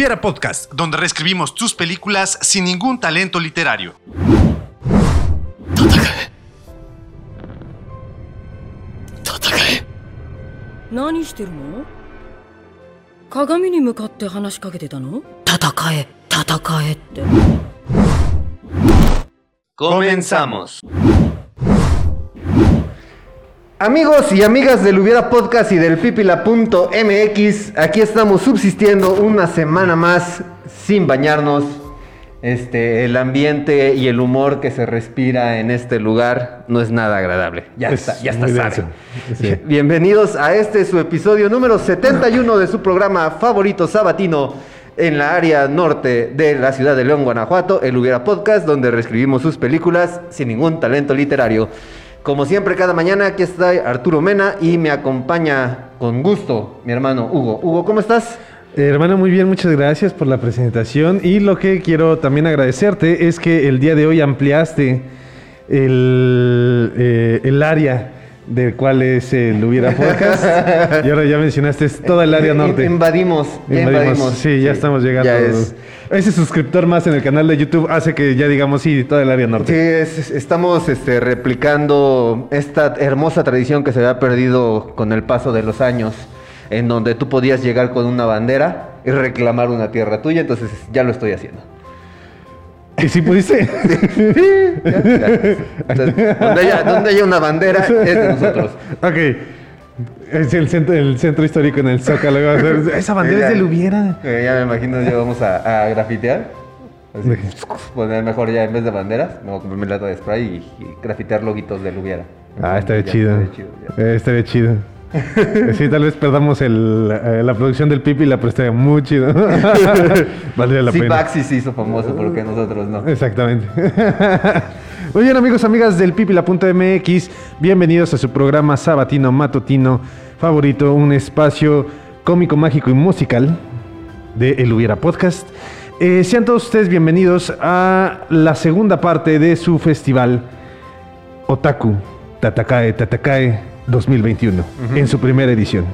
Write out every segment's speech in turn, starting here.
Hubiera Podcast, donde reescribimos tus películas sin ningún talento literario. Comenzamos. Amigos y amigas del Hubiera Podcast y del Pipila.mx, aquí estamos subsistiendo una semana más sin bañarnos. Este, el ambiente y el humor que se respira en este lugar no es nada agradable. Ya Es está, ya está sabe. Sí. Bienvenidos a este su episodio número 71 de su programa favorito sabatino en la área norte de la ciudad de León, Guanajuato, el Hubiera Podcast, donde reescribimos sus películas sin ningún talento literario. Como siempre, cada mañana aquí está Arturo Mena y me acompaña con gusto mi hermano Hugo. Hugo, ¿cómo estás? Eh, Hermano, muy bien, muchas gracias por la presentación. Y lo que quiero también agradecerte es que el día de hoy ampliaste el, eh, el área del cual es el Hubiera Podcast. y ahora ya mencionaste es toda el área norte. Invadimos, ya Invadimos. invadimos. Sí, ya estamos llegando. Ya es. Ese suscriptor más en el canal de YouTube hace que ya digamos sí, toda el área Sí, norte. es- es- estamos este, replicando esta hermosa tradición que se había perdido con el paso de los años, en donde tú podías llegar con una bandera y reclamar una tierra tuya, entonces ya lo estoy haciendo. ¿Y si pudiste? Ya, ya. Entonces, donde, haya, donde haya una bandera es de nosotros. ok. Es el centro, el centro histórico en el Zócalo. Esa bandera Ya. es del Hubiera. Eh, Ya me imagino, ya vamos a, a grafitear. Así, poner mejor ya en vez de banderas, me voy a comprar mi lata de spray y, y grafitear loguitos del Hubiera. Ah, estaría Ya, chido. estaría chido, Sí, tal vez perdamos el, eh, la producción del Pipi, la pero estaría muy chido. Valdría la Sí, pena. Baxi se hizo famoso, porque nosotros no. Exactamente. Muy bien, amigos, amigas del Pipila.mx, bienvenidos a su programa sabatino matutino favorito, un espacio cómico, mágico y musical de El Hubiera Podcast. Eh, sean todos ustedes bienvenidos a la segunda parte de su festival Otaku Tatakae Tatakae 2021, en su primera edición.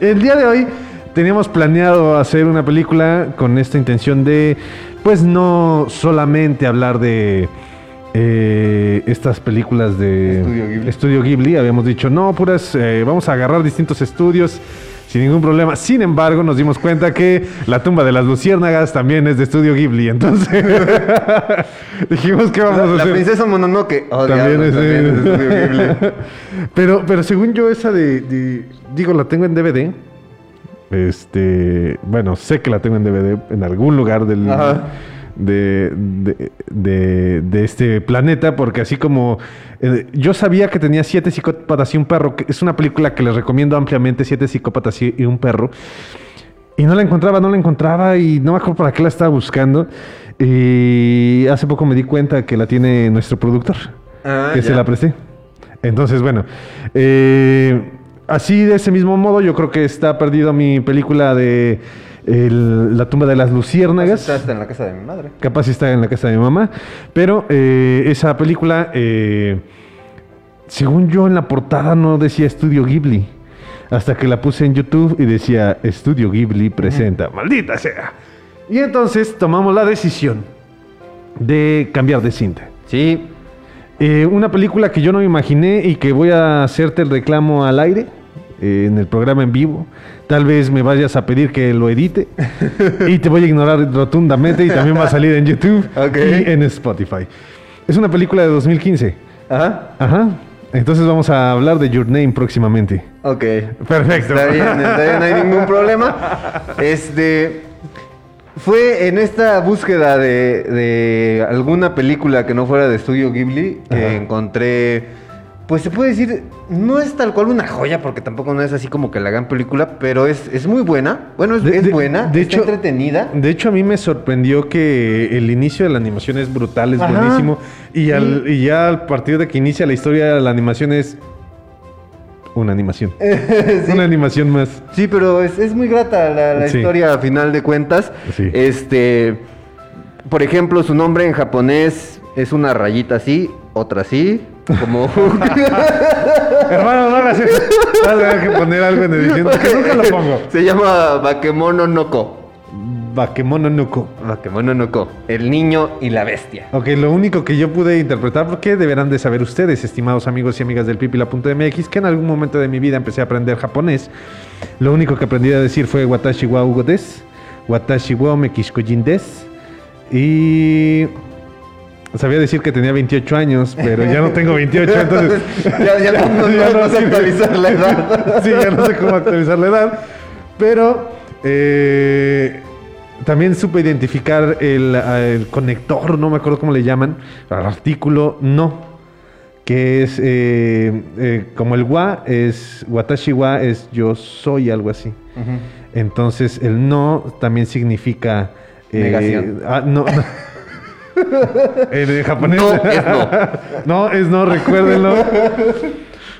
El día de hoy teníamos planeado hacer una película con esta intención de, pues no solamente hablar de eh, estas películas de Estudio Ghibli. Estudio Ghibli, habíamos dicho, no, puras, eh, vamos a agarrar distintos estudios. Sin ningún problema. Sin embargo, nos dimos cuenta que La tumba de las luciérnagas también es de Estudio Ghibli. Entonces, dijimos que vamos La, a la hacer. princesa Mononoke. Oh, También diablo, es, también es de Estudio Ghibli. pero, pero según yo, esa de, de- Digo, la tengo en DVD. Este. Bueno, sé que la tengo en DVD en algún lugar del. Ajá. De, de, de- de este planeta, porque así como eh, yo sabía que tenía siete psicópatas y un perro, que es una película que les recomiendo ampliamente, siete psicópatas y, un perro, y no la encontraba, no la encontraba y no me acuerdo para qué la estaba buscando, y hace poco me di cuenta que la tiene nuestro productor Ah, que se la presté. Entonces, bueno, eh, así de ese mismo modo, yo creo que está perdido mi película de el- La tumba de las luciérnagas. Está hasta en la casa de mi madre. Capaz está en la casa de mi mamá. Pero eh, esa película, eh, según yo en la portada no decía Estudio Ghibli. Hasta que la puse en YouTube y decía Estudio Ghibli presenta. Maldita sea. Y entonces tomamos la decisión de cambiar de cinta. Sí. Eh, una película que yo no me imaginé y que voy a hacerte el reclamo al aire eh, en el programa en vivo. Tal vez me vayas a pedir que lo edite y te voy a ignorar rotundamente y también va a salir en YouTube y en Spotify. Es una película de 2015. Ajá. Ajá. Entonces vamos a hablar de Your Name próximamente. Ok. Perfecto. Está bien, está bien, no hay ningún problema. Este. Fue en esta búsqueda de, de alguna película que no fuera de estudio Ghibli que encontré. Pues se puede decir, no es tal cual una joya, porque tampoco no es así como que la gran película, pero es, es muy buena. Bueno, es, De- es de- buena, de está hecho- entretenida. De hecho, a mí me sorprendió que el inicio de la animación es brutal, es Ajá. buenísimo. Y, Sí. al- y ya a partir de que inicia la historia, la animación es una animación. Sí. Una animación más. Sí, pero es, es muy grata la, la Sí. historia a final de cuentas. Sí. Este, por ejemplo, su nombre en japonés es una rayita así, otra así, como Hermano, no hagas eso. Vas a tener que poner algo en edición. porque nunca lo pongo. se llama Bakemono Noko. Bakemono Nuko. Bakemono Noko, el niño y la bestia. Ok, lo único que yo pude interpretar, porque deberán de saber ustedes, estimados amigos y amigas del pipila.mx, que en algún momento de mi vida empecé a aprender japonés. Lo único que aprendí a decir fue Watashi wa ugo des, Watashi wa mekishkojin des, y sabía decir que tenía 28 años, pero ya no tengo 28, entonces... ya, ya no, Ya no no sé actualizar la edad. sí, ya no sé cómo actualizar la edad. Pero eh, también supe identificar el, el conector, no me acuerdo cómo le llaman, al artículo no, que es eh, eh, como el wa es, watashi wa es yo soy, algo así. Entonces el no también significa... eh, Negación. ah, no. no. En japonés. No es no. no es no, recuérdenlo.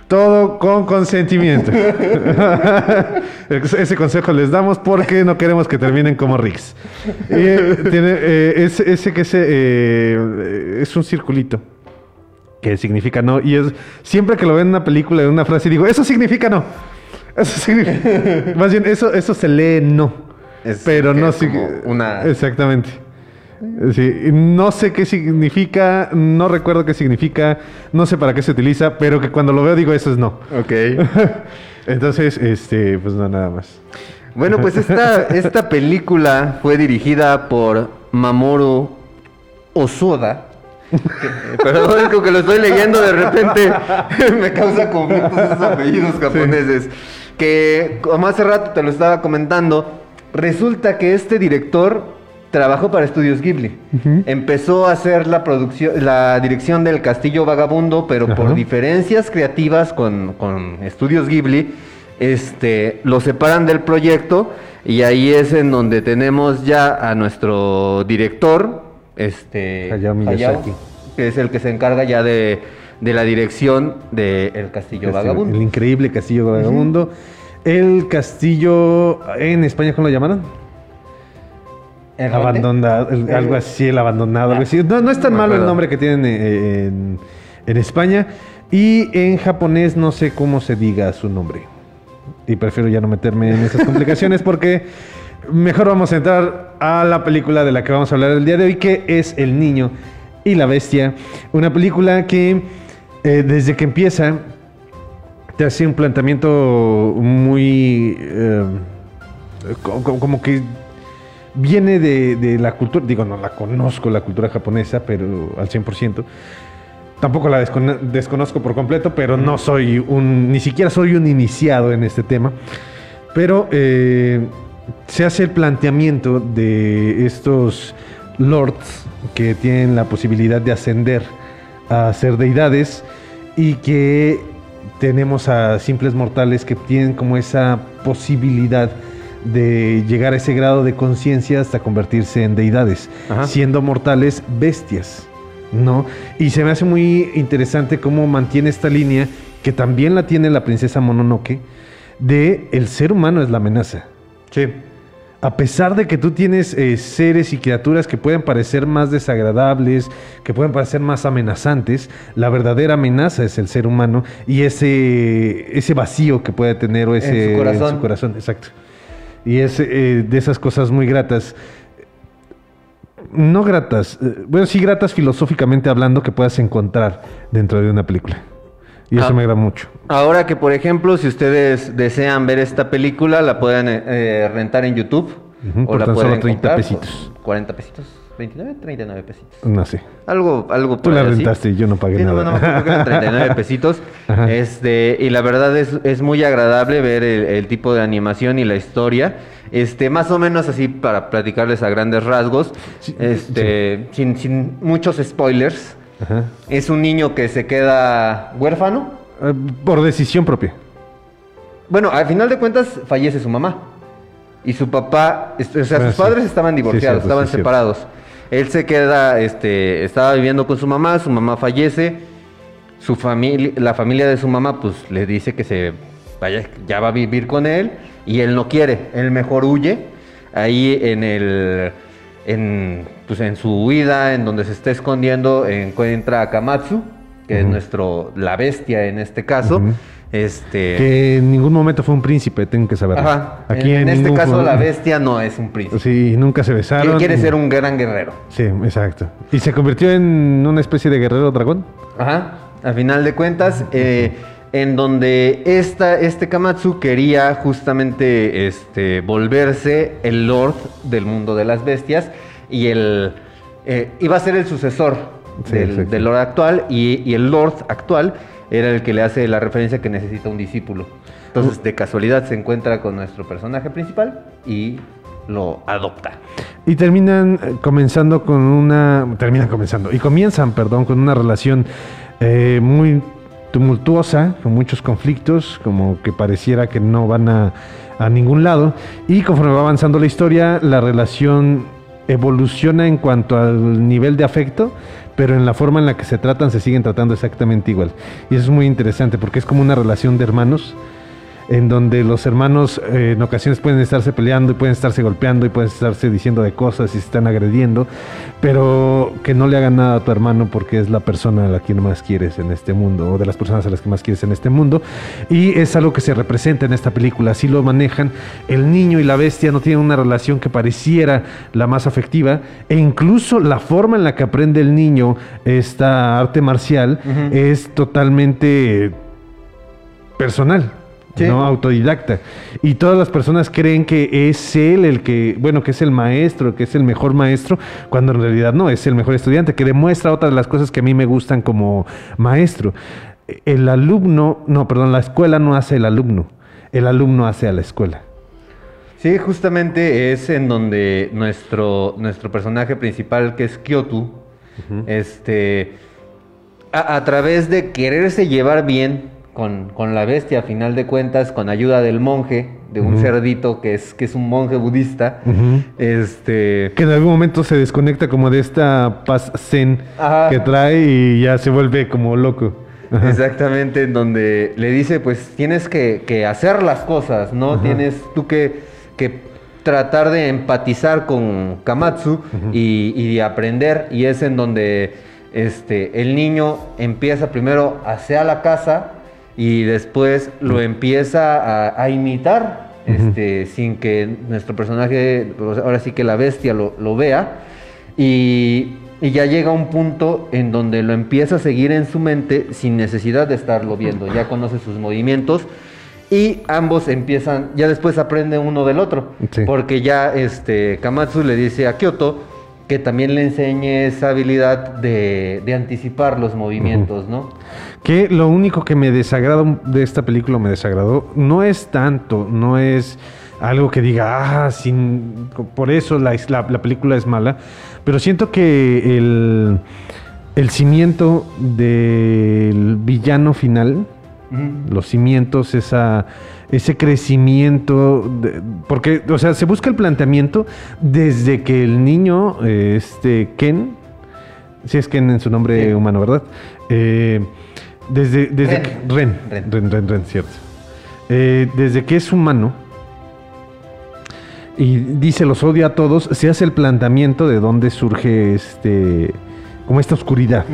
Todo con consentimiento. Ese consejo les damos porque no queremos que terminen como Rix. Y, eh, tiene, eh, es- ese que eh, es un circulito que significa no. Y es siempre que lo ven en una película, en una frase, digo, eso significa no. Eso significa. Más bien, eso, eso se lee no. Es pero no es sig- una- Exactamente. Sí, no sé qué significa, no recuerdo qué significa, no sé para qué se utiliza, pero que cuando lo veo digo eso es no. Ok. Entonces, este, pues no, nada más. Bueno, pues esta, esta película fue dirigida por Mamoru Osoda. Que- Perdón, es como que lo estoy leyendo de repente me causa conflictos esos apellidos japoneses. Que como hace rato te lo estaba comentando, resulta que este director trabajó para Estudios Ghibli. Empezó a hacer la producción, la dirección del Castillo Vagabundo, pero por diferencias creativas con, con Estudios Ghibli, este, lo separan del proyecto y ahí es en donde tenemos ya a nuestro director, este, Hayao Miyazaki. que es el que se encarga ya de, de la dirección del Castillo Este, Vagabundo. El increíble castillo vagabundo. El castillo, en España, ¿cómo lo llamaron? ¿El Abandonado, el- algo así, el abandonado, algo así. No, no es tan No malo el nombre que tienen eh, en, en España. Y en japonés no sé cómo se diga su nombre. Y prefiero ya no meterme en esas complicaciones porque mejor vamos a entrar a la película de la que vamos a hablar el día de hoy, que es El Niño y la Bestia. Una película que eh, desde que empieza te hace un planteamiento muy... eh, co- co- como que viene de, de la cultura, digo, no la conozco la cultura japonesa, pero al 100%. Tampoco la descono- desconozco por completo, pero no soy un, ni siquiera soy un iniciado en este tema. Pero eh, se hace el planteamiento de estos lords que tienen la posibilidad de ascender a ser deidades y que tenemos a simples mortales que tienen como esa posibilidad de llegar a ese grado de conciencia hasta convertirse en deidades, Ajá. siendo mortales bestias, ¿no? Y se me hace muy interesante cómo mantiene esta línea, que también la tiene la princesa Mononoke, de el ser humano es la amenaza. Sí. A pesar de que tú tienes eh, seres y criaturas que pueden parecer más desagradables, que pueden parecer más amenazantes, la verdadera amenaza es el ser humano y ese, ese vacío que puede tener o ese, su corazón. en su corazón, exacto. Y es eh, de esas cosas muy gratas. No gratas, eh, bueno, sí gratas filosóficamente hablando que puedas encontrar dentro de una película. Y eso Ah. me agrada mucho. Ahora que, por ejemplo, si ustedes desean ver esta película, la pueden eh, rentar en YouTube. Ujú, por tan solo 30 comprar por pesitos. 40 pesitos. 29, 39 pesitos. No sé. Algo, algo Tú por la ahí rentaste y yo no pagué Sí, no, nada. no, creo que eran 39 pesitos. Ajá. Este, y la verdad es, es muy agradable ver el, el tipo de animación y la historia. Este, más o menos así para platicarles a grandes rasgos. Sí, este, sin, sin muchos spoilers. Ajá. Es un niño que se queda huérfano. Eh, Por decisión propia. Bueno, al final de cuentas fallece su mamá. Y su papá, o sea, Ah, sus sí. padres estaban Sí, divorciados, cierto, estaban sí, cierto. Él se queda, este, estaba viviendo con su mamá, su mamá fallece. Su familia, la familia de su mamá, pues le dice que se vaya, ya va a vivir con él. Y él no quiere, él mejor huye. Ahí en el, en, pues en su huida, en donde se está escondiendo, encuentra a Kamatsu, que es nuestro, la bestia en este caso. Este. Que en ningún momento fue un príncipe, tengo que saberlo. Ajá. Aquí en, en este caso, la bestia no es un príncipe. Sí, nunca se besaron. Quiere, ser un gran guerrero. Sí, exacto. ¿Y se convirtió en una especie de guerrero dragón? Ajá. A final de cuentas, eh, en donde esta, este Kamatsu quería justamente este, volverse el Lord del mundo de las bestias y el eh, iba a ser el sucesor Sí, del, Lord actual y, y el Lord actual era el que le hace la referencia que necesita un discípulo. Entonces, de casualidad se encuentra con nuestro personaje principal y lo adopta. Y terminan eh, comenzando con una. Terminan comenzando. Y comienzan, perdón, con una relación eh, muy tumultuosa, con muchos conflictos, como que pareciera que no van a, a ningún lado. Y conforme va avanzando la historia, la relación evoluciona en cuanto al nivel de afecto, pero en la forma en la que se tratan se siguen tratando exactamente igual. Y eso es muy interesante porque es como una relación de hermanos en donde los hermanos eh, en ocasiones pueden estarse peleando y pueden estarse golpeando y pueden estarse diciendo de cosas y se están agrediendo, pero que no le hagan nada a tu hermano porque es la persona a la que más quieres en este mundo o de las personas a las que más quieres en este mundo y es algo que se representa en esta película, así lo manejan, el niño y la bestia no tienen una relación que pareciera la más afectiva e incluso la forma en la que aprende el niño esta arte marcial es totalmente personal. Sí. ¿no? Autodidacta. Y todas las personas creen que es él el que, bueno, que es el maestro, que es el mejor maestro, cuando en realidad no, es el mejor estudiante, que demuestra otras de las cosas que a mí me gustan como maestro. El alumno, no, perdón, la escuela no hace el alumno, el alumno hace a la escuela. Sí, justamente es en donde nuestro, nuestro personaje principal, que es Kyoto, este, a, a través de quererse llevar bien con, con la bestia, a final de cuentas, con ayuda del monje, de un cerdito que es, que es un monje budista, este, Que en algún momento se desconecta como de esta paz zen Ajá. que trae y ya se vuelve como loco. Ajá. Exactamente, en donde le dice, pues tienes que, que hacer las cosas, ¿no? Ajá. Tienes tú que, que tratar de empatizar con Kamatsu y, y de aprender. Y es en donde este, el niño empieza primero hacia la casa y después lo empieza a, a imitar, este, sin que nuestro personaje, ahora sí que la bestia lo, lo vea. Y, y ya llega un punto en donde lo empieza a seguir en su mente sin necesidad de estarlo viendo. Ya conoce sus movimientos y ambos empiezan, ya después aprenden uno del otro. Sí. Porque ya este, Kamatsu le dice a Kyoto que también le enseñe esa habilidad de, de anticipar los movimientos, ¿no? Que lo único que me desagradó de esta película, me desagradó, no es tanto, no es algo que diga, ah, sin, por eso la, la- la película es mala, pero siento que el, el cimiento del villano final, Los cimientos, esa, ese crecimiento, de- porque, o sea, se busca el planteamiento desde que el niño, eh, este Ken, si es Ken en su nombre Sí. humano, ¿verdad? Eh, desde, desde Ren. que- Ren, Ren. Ren, Ren, Ren, cierto. Eh, desde que es humano y dice los odia a todos, se hace el planteamiento de dónde surge este, como esta oscuridad.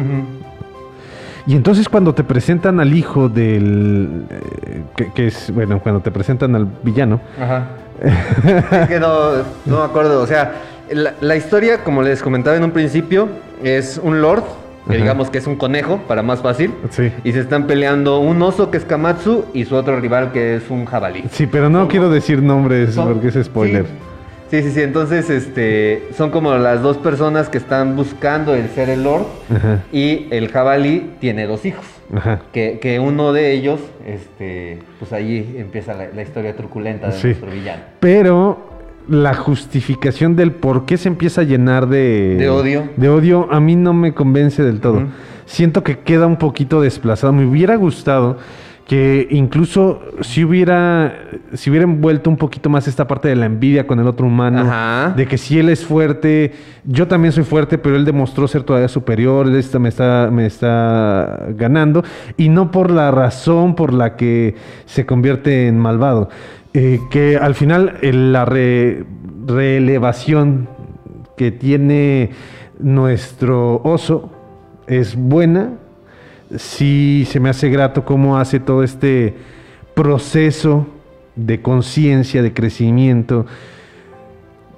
Y entonces cuando te presentan al hijo del... eh, que, que es, bueno, cuando te presentan al villano, Ajá. Es que no, no me acuerdo. O sea, la, la historia, como les comentaba en un principio, es un lord, que Ajá. digamos que es un conejo, para más fácil. Sí. Y se están peleando un oso que es Kamatsu y su otro rival que es un jabalí. sí, pero no quiero decir nombres Son- porque es spoiler. Sí, sí, sí. Entonces, este, son como las dos personas que están buscando el ser el lord. Ajá, Y el jabalí tiene dos hijos. ajá. Que, que uno de ellos, este, pues ahí empieza la, la historia truculenta de Sí. nuestro villano. Pero la justificación del por qué se empieza a llenar de... De odio. De odio a mí no me convence del todo. Siento que queda un poquito desplazado. Me hubiera gustado que incluso si hubiera, si hubiera envuelto un poquito más esta parte de la envidia con el otro humano, Ajá. de que si él es fuerte, yo también soy fuerte, pero él demostró ser todavía superior, él está- me, está, me está ganando, y no por la razón por la que se convierte en malvado. Eh, que al final la re- reelevación que tiene nuestro oso es buena, sí se me hace grato cómo hace todo este proceso de conciencia, de crecimiento,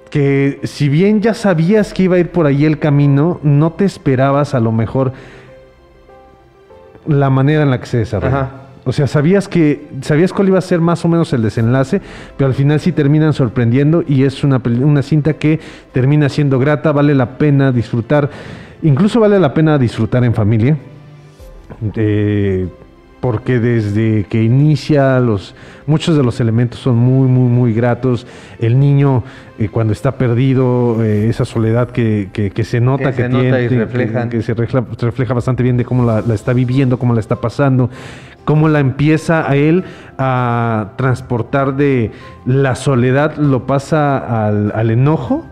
que si bien ya sabías que iba a ir por ahí el camino, no te esperabas a lo mejor la manera en la que se desarrolla. Ajá. O sea, sabías que sabías cuál iba a ser más o menos el desenlace, pero al final sí terminan sorprendiendo y es una, una cinta que termina siendo grata, vale la pena disfrutar, incluso vale la pena disfrutar en familia. Porque desde que inicia los muchos de los elementos son muy muy muy gratos el niño eh, cuando está perdido eh, esa soledad que, que- que se nota Que que, se tiene reflejan. que se refleja, refleja bastante bien de cómo la, la está viviendo cómo la está pasando cómo la empieza a él a transportar de la soledad lo pasa al, al enojo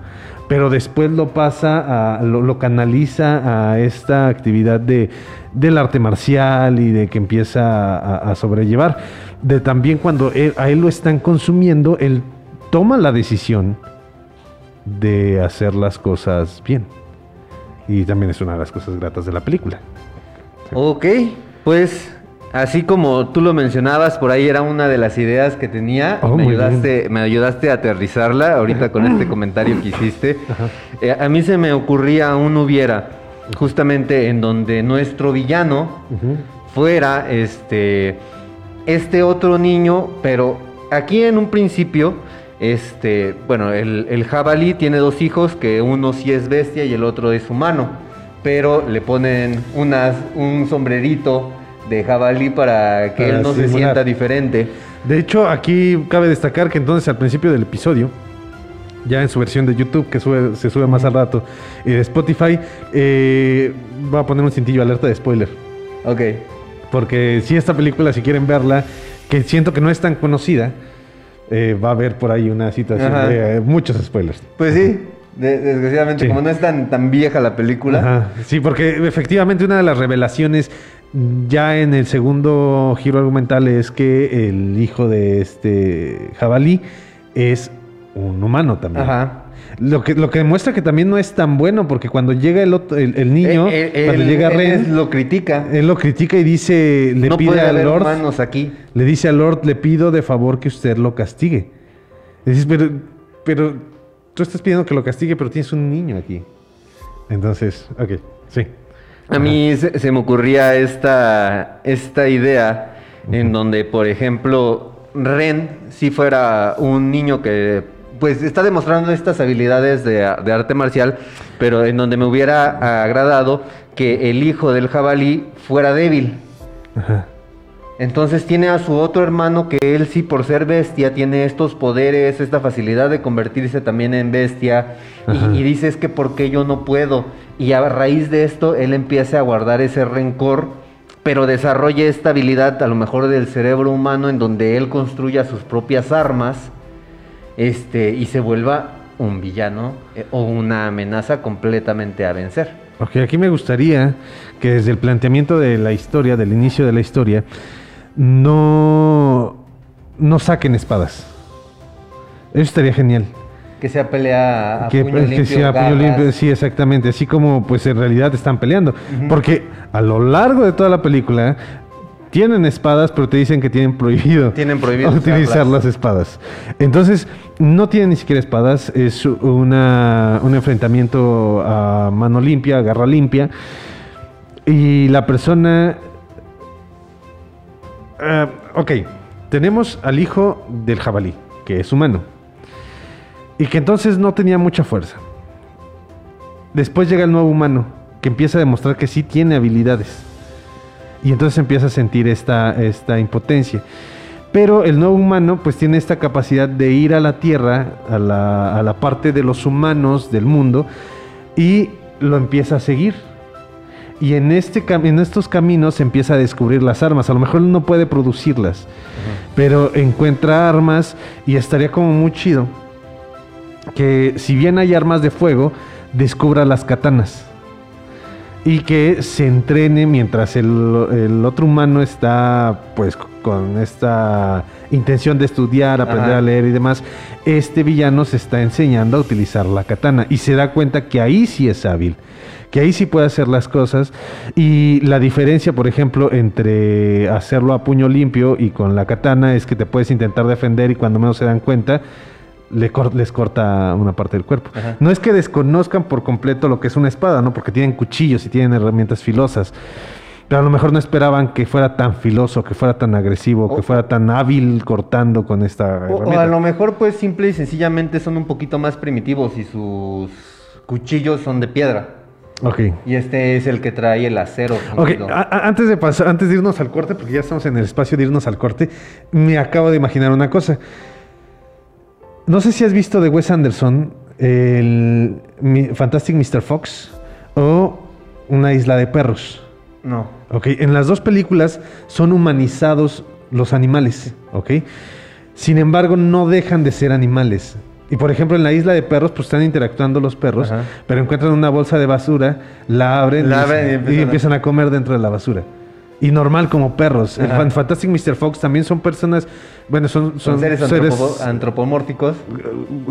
pero después lo pasa a, lo, canaliza a esta actividad de, del arte marcial y de que empieza a, sobrellevar. De también cuando a él lo están consumiendo, él toma la decisión de hacer las cosas bien. Y también es una de las cosas gratas de la película. Ok, pues así como tú lo mencionabas, por ahí era una de las ideas que tenía. Oh, me, ayudaste, me ayudaste a aterrizarla ahorita con este comentario que hiciste. Eh, a mí se me ocurría un hubiera, justamente en donde nuestro villano fuera este, este otro niño, pero aquí en un principio, este, bueno, el, el jabalí tiene dos hijos, que uno sí es bestia y el otro es humano, pero le ponen unas, un sombrerito de jabalí para que Para él no se sienta diferente. De hecho, aquí cabe destacar que entonces al principio del episodio, ya en su versión de YouTube, que sube- se sube más al rato, y de Spotify, eh, va a poner un cintillo alerta de spoiler. Ok. Porque si esta película, si quieren verla, que siento que no es tan conocida, eh, va a haber por ahí una situación Ajá. de eh, muchos spoilers. Pues sí, de- desgraciadamente, Sí. como no es tan, tan vieja la película. Ajá, Sí, porque efectivamente una de las revelaciones ya en el segundo giro argumental es que el hijo de este jabalí es un humano también. Ajá. Lo que, lo que demuestra que también no es tan bueno, porque cuando llega el, otro- el, el niño, Eh, eh, cuando él- llega él es- Ren, lo critica. él lo critica y dice, le no pide puede al haber Lord, humanos aquí. le dice al Lord, le pido de favor que usted lo castigue. Y dices, pero, pero tú estás pidiendo que lo castigue, pero tienes un niño aquí. Entonces, ok, sí. A mí se, se me ocurría esta, esta idea en donde, por ejemplo, Ren, si fuera un niño que pues está demostrando estas habilidades de, de arte marcial, pero en donde me hubiera agradado que el hijo del jabalí fuera débil. Ajá. Entonces tiene a su otro hermano que él sí por ser bestia tiene estos poderes, esta facilidad de convertirse también en bestia. Y dice es que por qué yo no puedo y a raíz de esto él empieza a guardar ese rencor pero desarrolla esta habilidad a lo mejor del cerebro humano en donde él construya sus propias armas este y se vuelva un villano eh, o una amenaza completamente a vencer. Ok, aquí me gustaría que desde el planteamiento de la historia, del inicio de la historia, no, no saquen espadas. Eso estaría genial. Que sea pelea a que, puño que limpio, sea puño garras. limpio, sí, exactamente. Así como pues en realidad están peleando. Porque a lo largo de toda la película tienen espadas, pero te dicen que tienen prohibido, Tienen prohibido utilizar las espadas. Entonces, no tienen ni siquiera espadas, es una, un enfrentamiento a mano limpia, a garra limpia. Y la persona... Ah, ok, tenemos al hijo del jabalí, que es humano. Y que entonces no tenía mucha fuerza. Después llega el nuevo humano, que empieza a demostrar que sí tiene habilidades. Y entonces empieza a sentir esta, esta impotencia. Pero el nuevo humano pues tiene esta capacidad de ir a la Tierra, a la, a la parte de los humanos del mundo, y lo empieza a seguir. Y en, este, cam- en estos caminos empieza a descubrir las armas. A lo mejor él no puede producirlas, pero encuentra armas y estaría como muy chido que si bien hay armas de fuego, descubra las katanas. Y que se entrene mientras el, el otro humano está pues con esta intención de estudiar, aprender Ajá. a leer y demás, este villano se está enseñando a utilizar la katana y se da cuenta que ahí sí es hábil, que ahí sí puede hacer las cosas y la diferencia, por ejemplo, entre hacerlo a puño limpio y con la katana es que te puedes intentar defender y cuando menos se dan cuenta le cor- les corta una parte del cuerpo. Ajá. No es que desconozcan por completo lo que es una espada, ¿no? Porque tienen cuchillos y tienen herramientas filosas. Pero a lo mejor no esperaban que fuera tan filoso, que fuera tan agresivo, que O- fuera tan hábil cortando con esta O, o herramienta. a lo mejor, pues, simple y sencillamente son un poquito más primitivos y sus cuchillos son de piedra. Ok. Y este es el que trae el acero. Ok, antes de pasar, antes de irnos al corte, porque ya estamos en el espacio de irnos al corte, me acabo de imaginar una cosa. No sé si has visto de Wes Anderson el Fantastic Mr. Fox o Una isla de perros. No. Ok, en las dos películas son humanizados los animales, ok. Sin embargo, no dejan de ser animales. Y por ejemplo, en la isla de perros, pues están interactuando los perros, Ajá. pero encuentran una bolsa de basura, la abren, La y- abren y y, empiezan a- empiezan a comer dentro de la basura. Y normal como perros. El Ajá. Fantastic Mr. Fox también son personas, bueno, son, Son, son seres, seres antropo- antropomórficos.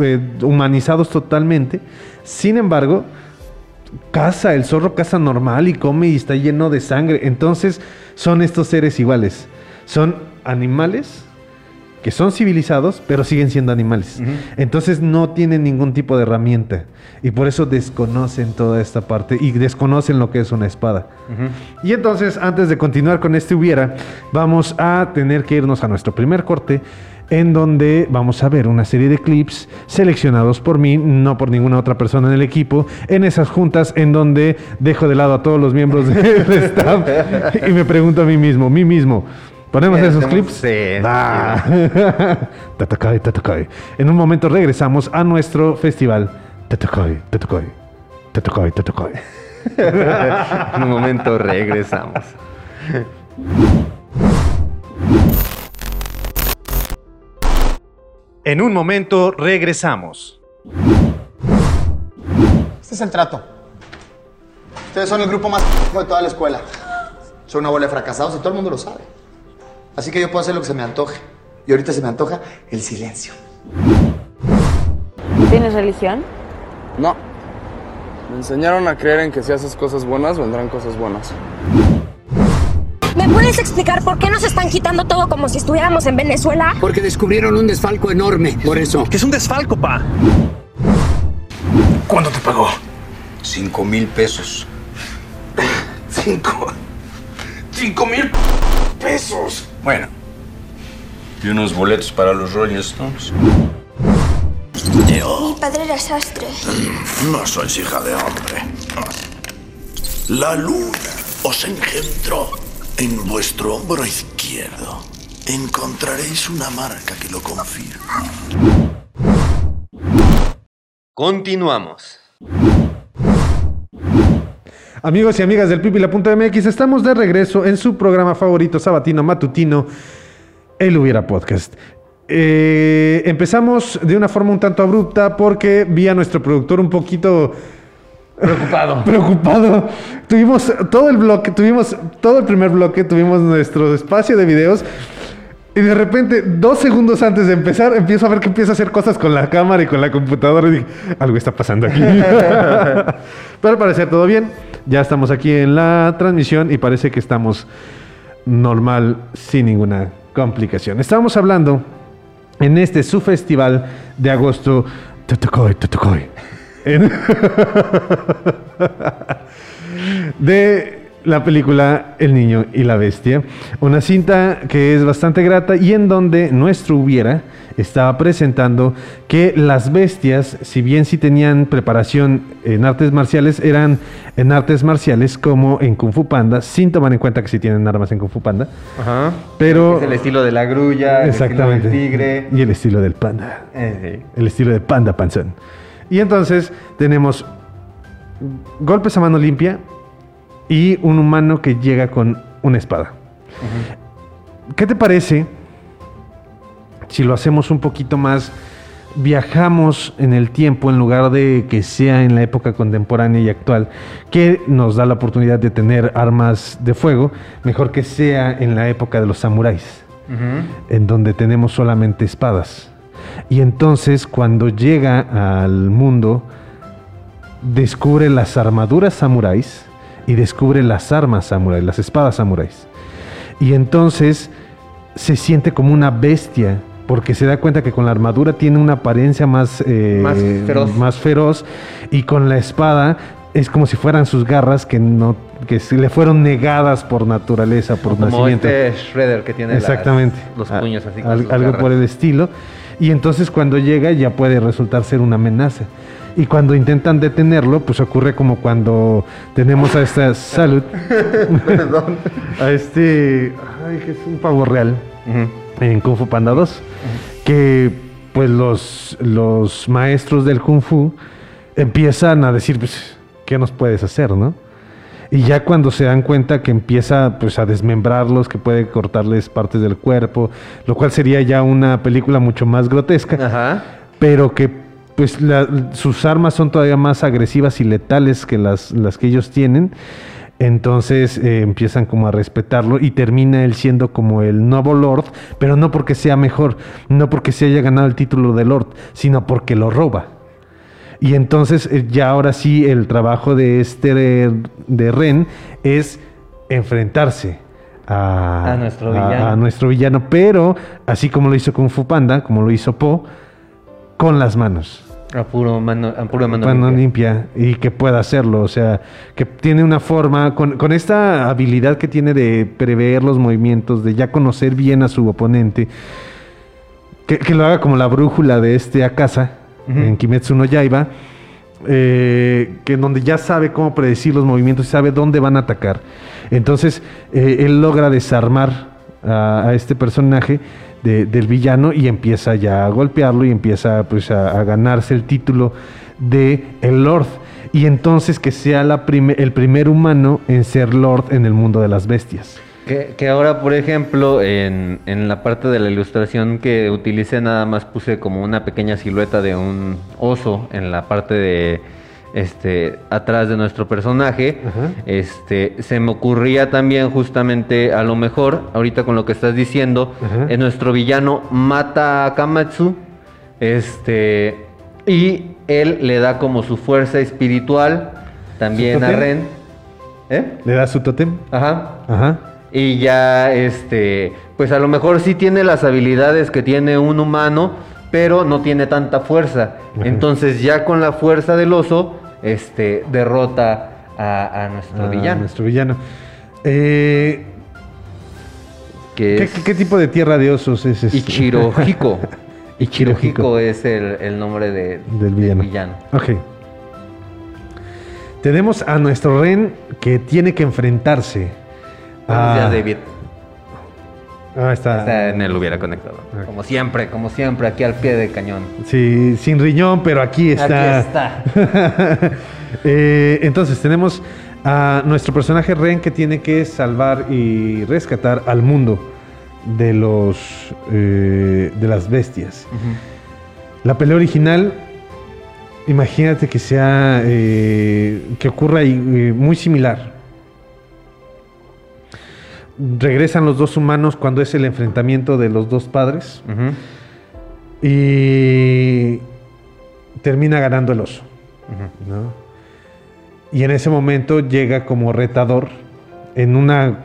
eh, humanizados totalmente. Sin embargo, caza, el zorro caza normal y come y está lleno de sangre. Entonces, son estos seres iguales. Son animales que son civilizados, pero siguen siendo animales. Entonces no tienen ningún tipo de herramienta. Y por eso desconocen toda esta parte y desconocen lo que es una espada. Y entonces, antes de continuar con este hubiera, vamos a tener que irnos a nuestro primer corte, en donde vamos a ver una serie de clips seleccionados por mí, no por ninguna otra persona en el equipo, en esas juntas en donde dejo de lado a todos los miembros del staff y me pregunto a mí mismo, mí mismo. ¿Ponemos Sí, esos hacemos- clips? sí, Ah. Tatakai, Tatakai. En un momento regresamos a nuestro festival. Tatakai, Tatakai. Tatakai, Tatakai. en un momento regresamos. En un momento regresamos. Este es el trato. Ustedes son el grupo más de toda la escuela. Son una bola de fracasados y todo el mundo lo sabe. Así que yo puedo hacer lo que se me antoje. Y ahorita se me antoja el silencio. ¿Tienes religión? No. Me enseñaron a creer en que si haces cosas buenas, vendrán cosas buenas. ¿Me puedes explicar por qué nos están quitando todo como si estuviéramos en Venezuela? Porque descubrieron un desfalco enorme, por eso. Que es un desfalco, pa. ¿Cuándo te pagó? Cinco mil pesos. Cinco. Cinco mil pesos. Bueno. Y unos boletos para los Rolling Stones. Mi padre era sastre. No sois hija de hombre. La luna os engendró en vuestro hombro izquierdo. Encontraréis una marca que lo confirma. Continuamos. Amigos y amigas del pipila.mx, estamos de regreso en su programa favorito sabatino matutino, El Hubiera Podcast. Eh, empezamos de una forma un tanto abrupta porque vi a nuestro productor un poquito Preocupado. preocupado. Tuvimos todo el bloque, tuvimos todo el primer bloque, tuvimos nuestro espacio de videos. Y de repente, dos segundos antes de empezar, empiezo a ver que empieza a hacer cosas con la cámara y con la computadora. Y dije, algo está pasando aquí. Pero al parecer todo bien. Ya estamos aquí en la transmisión y parece que estamos normal, sin ninguna complicación. Estábamos hablando en este su festival de agosto. Totocoy, Totocoy. De la película El niño y la bestia. Una cinta que es bastante grata y en donde nuestro hubiera estaba presentando que las bestias, si bien sí tenían preparación en artes marciales, eran en artes marciales como en Kung Fu Panda, sin tomar en cuenta que sí tienen armas en Kung Fu Panda. Ajá. Pero- Es el estilo de la grulla, el Exactamente. estilo del tigre. Y el estilo del panda. Eh, sí. El estilo de panda panzón. Y entonces tenemos golpes a mano limpia y un humano que llega con una espada. ¿Qué te parece si lo hacemos un poquito más viajamos en el tiempo en lugar de que sea en la época contemporánea y actual, que nos da la oportunidad de tener armas de fuego, mejor que sea en la época de los samuráis, en donde tenemos solamente espadas. Y entonces cuando llega al mundo, descubre las armaduras samuráis y descubre las armas samuráis, las espadas samuráis. Y entonces se siente como una bestia porque se da cuenta que con la armadura tiene una apariencia más, eh, Más feroz. más feroz, y con la espada es como si fueran sus garras que no que le fueron negadas por naturaleza, por Como nacimiento. este Shredder que tiene las- Exactamente. los puños así. al- algo garras. por el estilo. Y entonces cuando llega ya puede resultar ser una amenaza. Y cuando intentan detenerlo, pues ocurre como cuando tenemos a esta salud, Perdón. a este, ay, que es un pavo real en Kung Fu Panda 2, que pues los, los maestros del Kung Fu empiezan a decir, pues, ¿qué nos puedes hacer, no? Y ya cuando se dan cuenta que empieza pues a desmembrarlos, que puede cortarles partes del cuerpo, lo cual sería ya una película mucho más grotesca, pero que pues la- sus armas son todavía más agresivas y letales que las, las que ellos tienen. Entonces eh, empiezan como a respetarlo y termina él siendo como el nuevo Lord, pero no porque sea mejor, no porque se haya ganado el título de Lord, sino porque lo roba. Y entonces eh, ya ahora sí el trabajo de este de, Ren es enfrentarse a, A nuestro villano. a nuestro villano, pero así como lo hizo Kung Fu Panda, como lo hizo Po, con las manos. A puro mano, a puro mano Mano limpia. limpia y que pueda hacerlo, o sea, que tiene una forma, con, con esta habilidad que tiene de prever los movimientos, de ya conocer bien a su oponente, que, que lo haga como la brújula de este Akasa en Kimetsu no Yaiba, eh, que en donde ya sabe cómo predecir los movimientos y sabe dónde van a atacar. Entonces, eh, él logra desarmar a, a este personaje de- del villano y empieza ya a golpearlo y empieza pues a, ganarse el título de el Lord. Y entonces que sea la el primer humano en ser Lord en el mundo de las bestias. Que, que ahora, por ejemplo, en, en la parte de la ilustración que utilicé, nada más puse como una pequeña silueta de un oso en la parte de este atrás de nuestro personaje. Este se me ocurría también justamente a lo mejor ahorita con lo que estás diciendo, eh, nuestro villano mata a Kamatsu, este y él le da como su fuerza espiritual también a? Ren. ¿Eh? ¿Le da su tótem? Ajá. Ajá. Y ya, este, pues a lo mejor sí tiene las habilidades que tiene un humano, pero no tiene tanta fuerza. Ajá. Entonces ya con la fuerza del oso, este, derrota a, a nuestro villano. Nuestro villano. Eh, Que ¿qué, es qué- qué tipo de tierra de osos es este? Ichirohiko. Ichirohiko. Ichirohiko es el, el nombre de- Del villano. Ok. Tenemos a nuestro Ren que tiene que enfrentarse Buenos a... días, David. Ah, está. Está en el hubiera conectado. Como siempre, como siempre, aquí al pie del cañón. Sí, sin riñón, pero aquí está. Aquí está. Eh, entonces, tenemos a nuestro personaje Ren que tiene que salvar y rescatar al mundo de los eh, de las bestias. La pelea original, imagínate que sea eh, que ocurra muy similar. Regresan los dos humanos cuando es el enfrentamiento de los dos padres y termina ganando el oso. ¿no? Y en ese momento llega como retador en una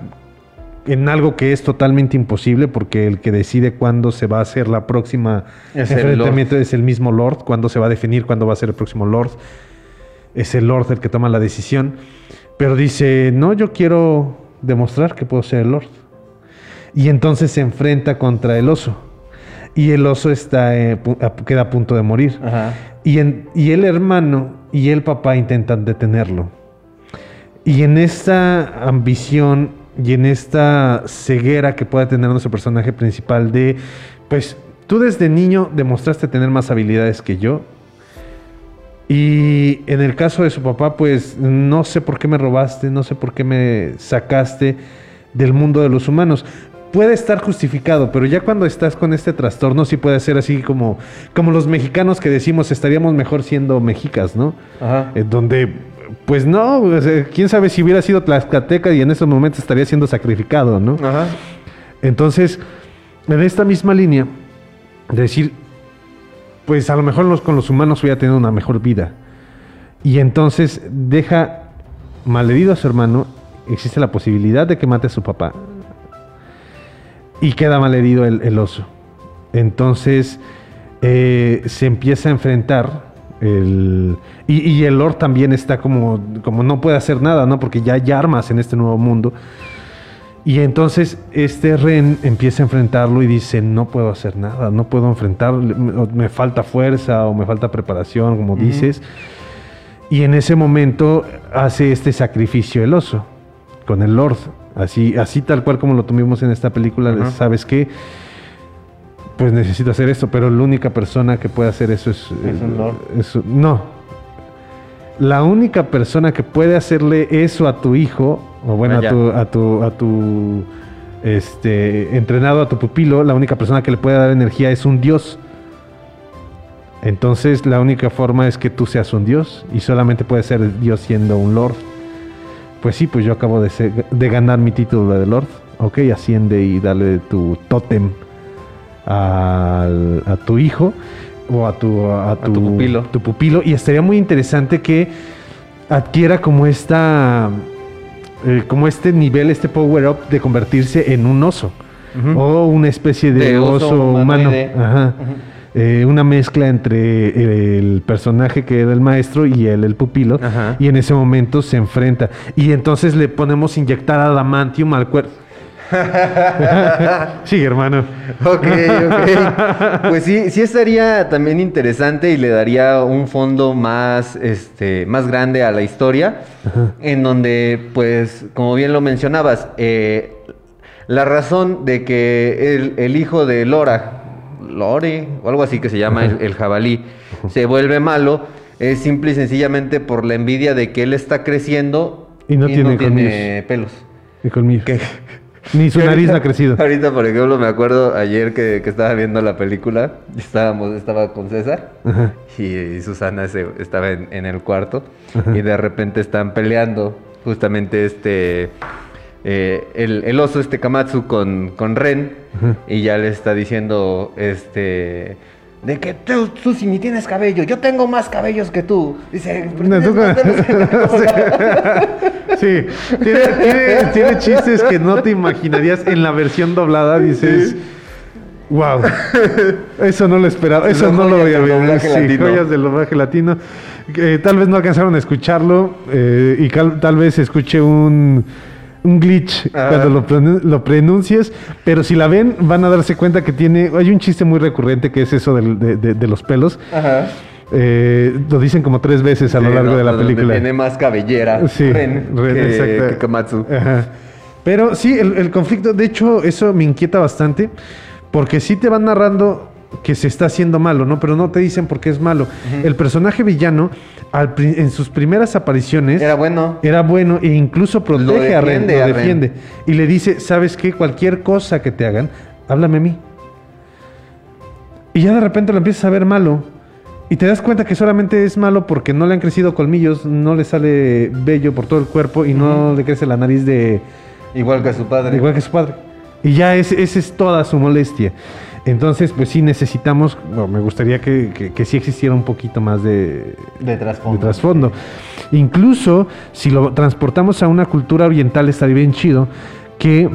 en algo que es totalmente imposible porque el que decide cuándo se va a hacer la próxima Es el enfrentamiento es el mismo Lord, cuándo se va a definir cuándo va a ser el próximo Lord. Es el Lord el que toma la decisión, pero dice, "No, yo quiero demostrar que puedo ser el Lord." Y entonces se enfrenta contra el oso. Y el oso está eh, queda a punto de morir. Ajá. Y, en- y el hermano y el papá intentan detenerlo. Y en esta ambición y en esta ceguera que puede tener nuestro personaje principal de, pues tú desde niño demostraste tener más habilidades que yo. Y en el caso de su papá, pues no sé por qué me robaste, no sé por qué me sacaste del mundo de los humanos. puede estar justificado, pero ya cuando estás con este trastorno sí puede ser así como, como los mexicanos que decimos estaríamos mejor siendo mexicas, ¿no? Ajá. Eh, donde, pues no, quién sabe si hubiera sido Tlaxcateca y en estos momentos estaría siendo sacrificado, ¿no? Ajá. Entonces, en esta misma línea, de decir, pues a lo mejor los, con los humanos hubiera tenido una mejor vida. Y entonces deja malherido a su hermano, existe la posibilidad de que mate a su papá. Y queda malherido el, oso. Entonces eh, se empieza a enfrentar. El, y, y el Lord también está como, como no puede hacer nada, ¿no? Porque ya hay armas en este nuevo mundo. Y entonces este Ren empieza a enfrentarlo y dice, no puedo hacer nada, no puedo enfrentar, me falta fuerza o me falta preparación, como dices. Y en ese momento hace este sacrificio el oso con el Lord. Así, así tal cual como lo tuvimos en esta película. ¿sabes qué? Pues necesito hacer esto, pero la única persona que puede hacer eso es... Es un Lord. es- no. La única persona que puede hacerle eso a tu hijo, o bueno, a tu, a tu, a tu este, entrenado, a tu pupilo, la única persona que le puede dar energía es un dios. Entonces la única forma es que tú seas un dios y solamente puede ser Dios siendo un lord. Pues sí, pues yo acabo de, ser- de ganar mi título de lord. Ok, asciende y dale tu tótem al- a tu hijo o a tu, a tu, tu pupilo. tu pupilo. Y estaría muy interesante que adquiera como esta eh, como este nivel, este power up de convertirse en un oso o una especie de, De oso, oso humano. Ajá. Eh, una mezcla entre el personaje que era el maestro y él, el pupilo. Y en ese momento se enfrenta. Y entonces le ponemos inyectar adamantium al cuerpo. sí, hermano. Ok, ok. Pues sí, sí estaría también interesante y le daría un fondo más, este, más grande a la historia, en donde, pues, como bien lo mencionabas, eh, la razón de que el, el hijo de Lora, Lore, o algo así que se llama el, el jabalí, se vuelve malo, es simple y sencillamente por la envidia de que él está creciendo Y no tiene tiene pelos. Y conmigo. Ni su nariz ahorita- ha crecido. Ahorita, por ejemplo, me acuerdo ayer que, que estaba viendo la película, estábamos, estaba con César Ajá. y, y Susana se- estaba en, en el cuarto Ajá. y de repente están peleando justamente este eh, el, el oso este Kamatsu con, con Ren Ajá. y ya le está diciendo este de que tú, tú si ni tienes cabello, yo tengo más cabellos que tú. Dice, "Pero No, tú- Sí, tiene, tiene- tiene chistes que no te imaginarías en la versión doblada. Dices, wow, eso no lo esperaba, eso no lo joyas voy a del ver. doblaje Sí, latino. joyas del doblaje latino. Que tal vez no alcanzaron a escucharlo eh, y tal vez escuche un, un glitch cuando lo, pronun- lo pronuncies, pero si la ven van a darse cuenta que tiene, hay un chiste muy recurrente que es eso del- de, de- de los pelos. Ajá. Eh, lo dicen como tres veces a lo largo no, de la película. Tiene más cabellera Sí, Ren, Ren, que, exacto. que Kamatsu. Ajá. Pero sí, el, el conflicto, de hecho, eso me inquieta bastante, porque sí te van narrando que se está haciendo malo, ¿no? Pero no te dicen por qué es malo. El personaje villano, al en sus primeras apariciones, Era bueno. era bueno e incluso protege a Ren, defiende lo a Ren. defiende. Y le dice, ¿sabes qué? Cualquier cosa que te hagan, háblame a mí. Y ya de repente lo empiezas a ver malo. Y te das cuenta que solamente es malo porque no le han crecido colmillos, no le sale vello por todo el cuerpo y no le crece la nariz de... Igual que su padre. Igual que su padre. Y ya es- esa es toda su molestia. Entonces, pues sí necesitamos, no, me gustaría que, que, que sí existiera un poquito más de, De trasfondo. de trasfondo. Incluso si lo transportamos a una cultura oriental estaría bien chido que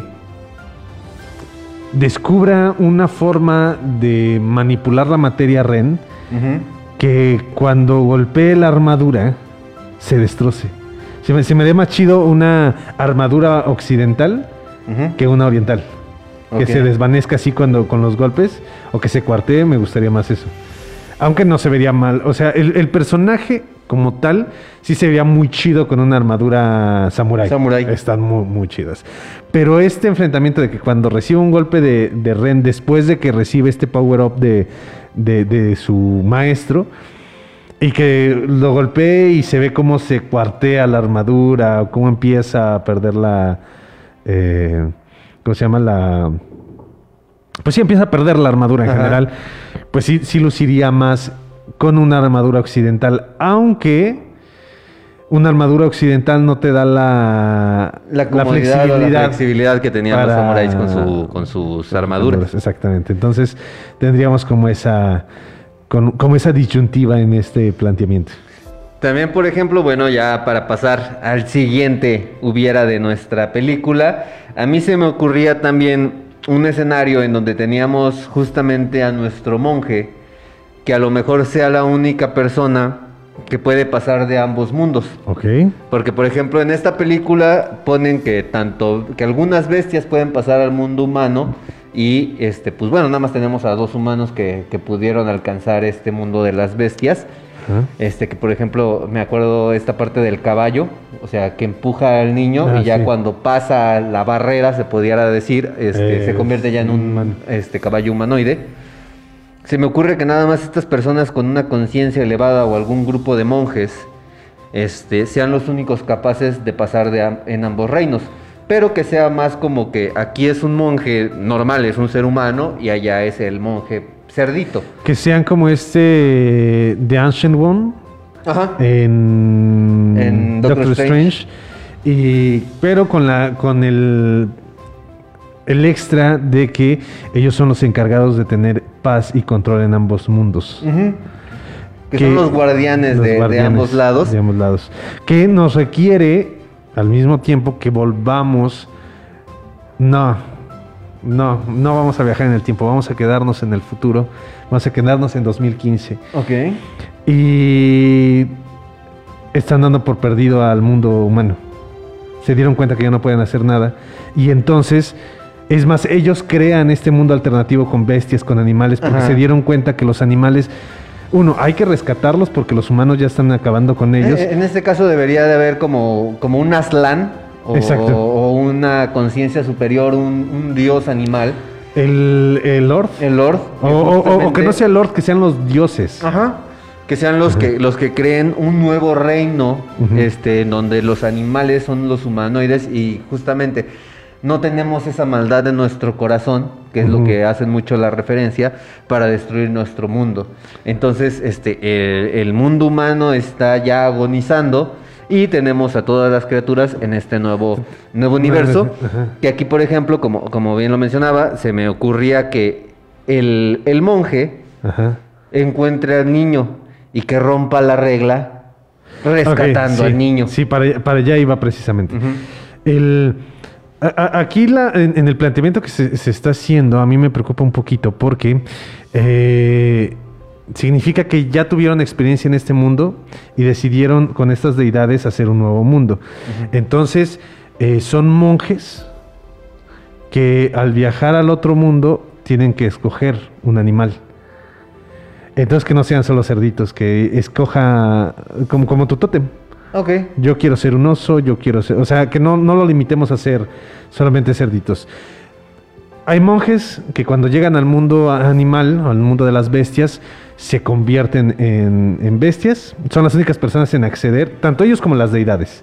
descubra una forma de manipular la materia Ren que cuando golpee la armadura se destroce. Se me, se me más chido una armadura occidental que una oriental. Que se desvanezca así cuando con los golpes o que se cuartee, me gustaría más eso. Aunque no se vería mal. O sea, el, el personaje como tal sí se vería muy chido con una armadura samurai. Samurái. Están muy, muy chidas. Pero este enfrentamiento de que cuando recibe un golpe de, de Ren, después de que recibe este power up de, de- de su maestro, y que lo golpee y se ve cómo se cuartea la armadura, cómo empieza a perder la, eh, ¿cómo se llama? La... Pues sí, empieza a perder la armadura en Ajá. general. Pues sí, sí luciría más con una armadura occidental, aunque una armadura occidental no te da la, La comodidad o la flexibilidad que tenían los samuráis con, su, con sus armaduras. Exactamente. Entonces tendríamos como esa, con- como esa disyuntiva en este planteamiento. También, por ejemplo, bueno, ya para pasar al siguiente hubiera de nuestra película, a mí se me ocurría también un escenario en donde teníamos justamente a nuestro monje, que a lo mejor sea la única persona que puede pasar de ambos mundos. Ok. Porque, por ejemplo, en esta película ponen que tanto que algunas bestias pueden pasar al mundo humano y, este, pues bueno, nada más tenemos a dos humanos que, que pudieron alcanzar este mundo de las bestias. Ajá. Este, que por ejemplo, me acuerdo esta parte del caballo, o sea, que empuja al niño Ah, y ya sí. cuando pasa la barrera, se pudiera decir, este, Eh, se convierte ya en un este, caballo humanoide. Se me ocurre que nada más estas personas con una conciencia elevada o algún grupo de monjes este, sean los únicos capaces de pasar de en ambos reinos. Pero que sea más como que aquí es un monje normal, es un ser humano, y allá es el monje cerdito. Que sean como este The Ancient One Ajá. en, En Doctor, Doctor Strange. Y, pero con la con el el extra de que ellos son los encargados de tener paz y control en ambos mundos. Ujú. Que, son los guardianes, los de, de guardianes ambos lados. de ambos lados. Que nos requiere al mismo tiempo que volvamos. No, no, no vamos a viajar en el tiempo, vamos a quedarnos en el futuro, vamos a quedarnos en 2015. Ok. Y están dando por perdido al mundo humano. Se dieron cuenta que ya no pueden hacer nada. Y entonces, es más, ellos crean este mundo alternativo con bestias, con animales, porque Ajá. se dieron cuenta que los animales, uno, hay que rescatarlos porque los humanos ya están acabando con ellos. Eh, En este caso debería de haber como, como un aslan o, Exacto. o una conciencia superior, un, un dios animal. El, el Lord. El Lord. O, o- o- o que no sea el Lord, que sean los dioses. Ajá. Que sean los que los que creen un nuevo reino, este, en donde los animales son los humanoides y justamente no tenemos esa maldad en nuestro corazón, que es lo que hacen mucho la referencia, para destruir nuestro mundo. Entonces, este, el, el mundo humano está ya agonizando y tenemos a todas las criaturas en este nuevo, nuevo universo. Que aquí, por ejemplo, como, como bien lo mencionaba, se me ocurría que el, el monje Ajá. encuentre al niño y que rompa la regla rescatando sí, al niño. Sí, para, allá- para allá iba precisamente. El, a- a- aquí la- en, en el planteamiento que se, se está haciendo a mí me preocupa un poquito porque eh, significa que ya tuvieron experiencia en este mundo y decidieron con estas deidades hacer un nuevo mundo. Entonces, eh, son monjes que al viajar al otro mundo tienen que escoger un animal. Entonces que no sean solo cerditos, que escoja como, como tu tótem. Ok. Yo quiero ser un oso, yo quiero ser... O sea, que no, no lo limitemos a ser solamente cerditos. Hay monjes que cuando llegan al mundo animal, al mundo de las bestias, se convierten en, en bestias. Son las únicas personas en acceder, tanto ellos como las deidades.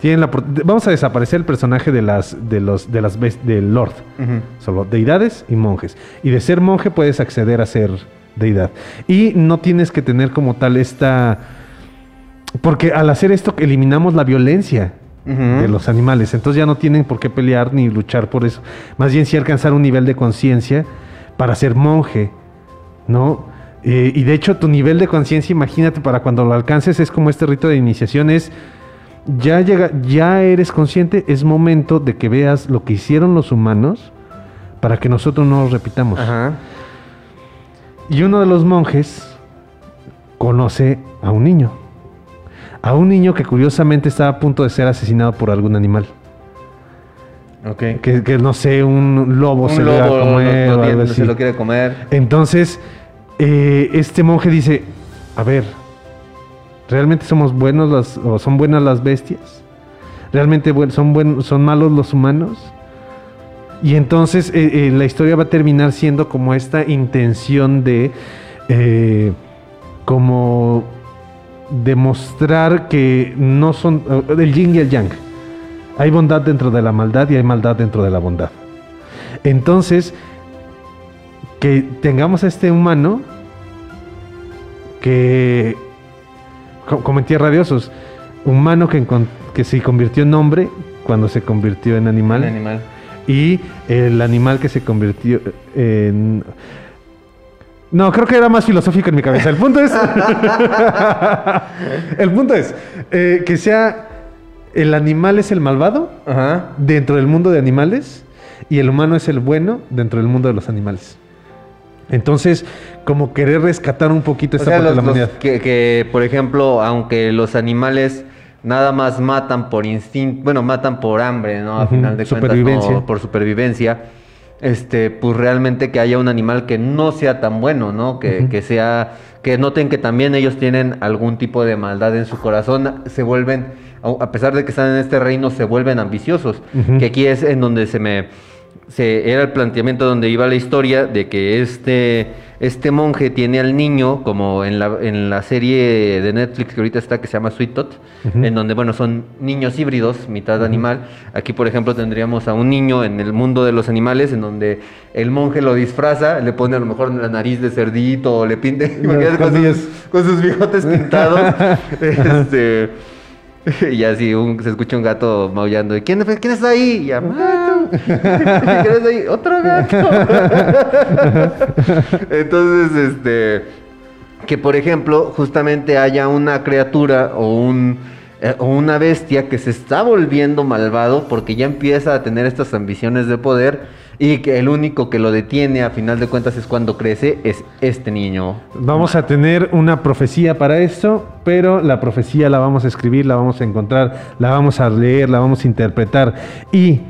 Tienen la, vamos a desaparecer el personaje de las de los de las del Lord. Solo deidades y monjes. Y de ser monje puedes acceder a ser deidad. Y no tienes que tener como tal esta... Porque al hacer esto eliminamos la violencia de los animales. Entonces ya no tienen por qué pelear ni luchar por eso. Más bien sí alcanzar un nivel de conciencia para ser monje. ¿No? Eh, y de hecho tu nivel de conciencia, imagínate, para cuando lo alcances es como este rito de iniciación, es... Ya, llega, ya eres consciente, es momento de que veas lo que hicieron los humanos para que nosotros no lo repitamos. Ajá. Y uno de los monjes conoce a un niño. A un niño que curiosamente estaba a punto de ser asesinado por algún animal. Ok. Que, que, no sé, un lobo se Un lobo lo- comer lo o algo tiene, así. se lo quiere comer. Entonces, eh, este monje dice, a ver, ¿realmente somos buenos las, o son buenas las bestias? ¿Realmente son, buen- son malos los humanos? Y entonces eh, eh, la historia va a terminar siendo como esta intención de como demostrar que no son el yin y el yang. Hay bondad dentro de la maldad y hay maldad dentro de la bondad. Entonces, que tengamos a este humano que, co- como en Tierra de Osos, humano que, se convirtió en hombre cuando se convirtió en animal. Y el animal que se convirtió en... No, creo que era más filosófico en mi cabeza. El punto es... el punto es eh, que sea... El animal es el malvado Ajá. dentro del mundo de animales y el humano es el bueno dentro del mundo de los animales. Entonces, como querer rescatar un poquito O sea, parte de la humanidad. que, que, por ejemplo, aunque los animales nada más matan por instinto, bueno, matan por hambre, ¿no? A final de cuentas, no, por supervivencia. Este, pues realmente que haya un animal que no sea tan bueno, ¿no? Que, que sea, que noten que también ellos tienen algún tipo de maldad en su corazón, se vuelven, a pesar de que están en este reino, se vuelven ambiciosos. Que aquí es en donde se me, se, era el planteamiento donde iba la historia de que este, este monje tiene al niño, como en la, en la serie de Netflix que ahorita está, que se llama Sweet Tot, en donde, bueno, son niños híbridos, mitad animal. Aquí, por ejemplo, tendríamos a un niño en el mundo de los animales, en donde el monje lo disfraza, le pone a lo mejor la nariz de cerdito, o le pinta, con, sus, con sus bigotes pintados. este... Y así un- se escucha un gato maullando. ¿Quién, ¿Quién está ahí? Y ya, "Mato". ¿Quién está ahí? Otro gato. Entonces, este, que por ejemplo, justamente haya una criatura o un eh, o una bestia que se está volviendo malvado porque ya empieza a tener estas ambiciones de poder y que el único que lo detiene a final de cuentas es cuando crece es este niño. Vamos a tener una profecía para esto, pero la profecía la vamos a escribir, la vamos a encontrar, la vamos a leer, la vamos a interpretar y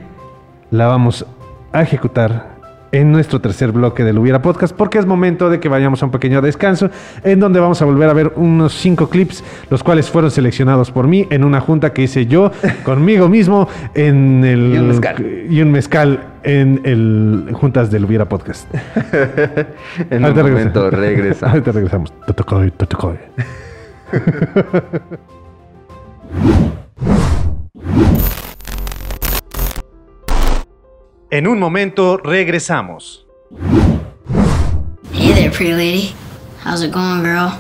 la vamos a ejecutar en nuestro tercer bloque del Hubiera Podcast, porque es momento de que vayamos a un pequeño descanso, en donde vamos a volver a ver unos cinco clips, los cuales fueron seleccionados por mí en una junta que hice yo conmigo mismo en el Y un mezcal. y un mezcal en el juntas del Hubiera Podcast. en un Ahorita momento regresa. Ahorita regresamos. Totocoy, totocoy. En un momento regresamos. Hey there, pretty lady. How's it going, girl?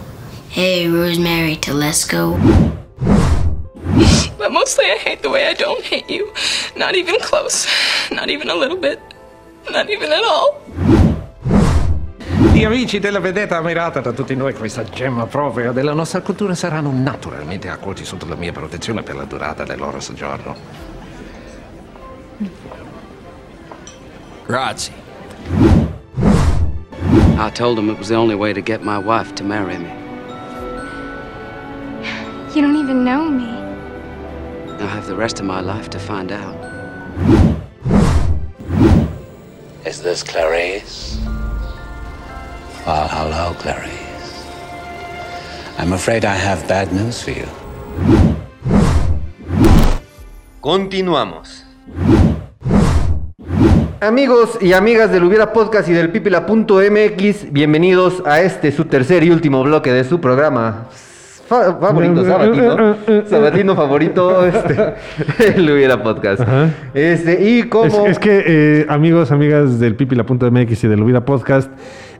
Hey, Rosemary Telesco. But mostly I hate the way I don't hate you. Not even close. Not even a little bit. Not even at all. Gli amici della vedetta ammirata da tutti noi, questa gemma propria della nostra cultura saranno naturalmente accolti sotto la mia protezione per la durata del loro soggiorno. Grazie. I told him it was the only way to get my wife to marry me. You don't even know me. I'll have the rest of my life to find out. Is this Clarice? Well, hello, Clarice. I'm afraid I have bad news for you. Continuamos. Amigos y amigas del Hubiera Podcast y del Pipila.mx, bienvenidos a este su tercer y último bloque de su programa. Fa- favorito, sabatino, sabatino favorito, este, el Hubiera Podcast. Este, y como... Es, es que, eh, amigos, amigas del pipila.mx y del Ubida Podcast,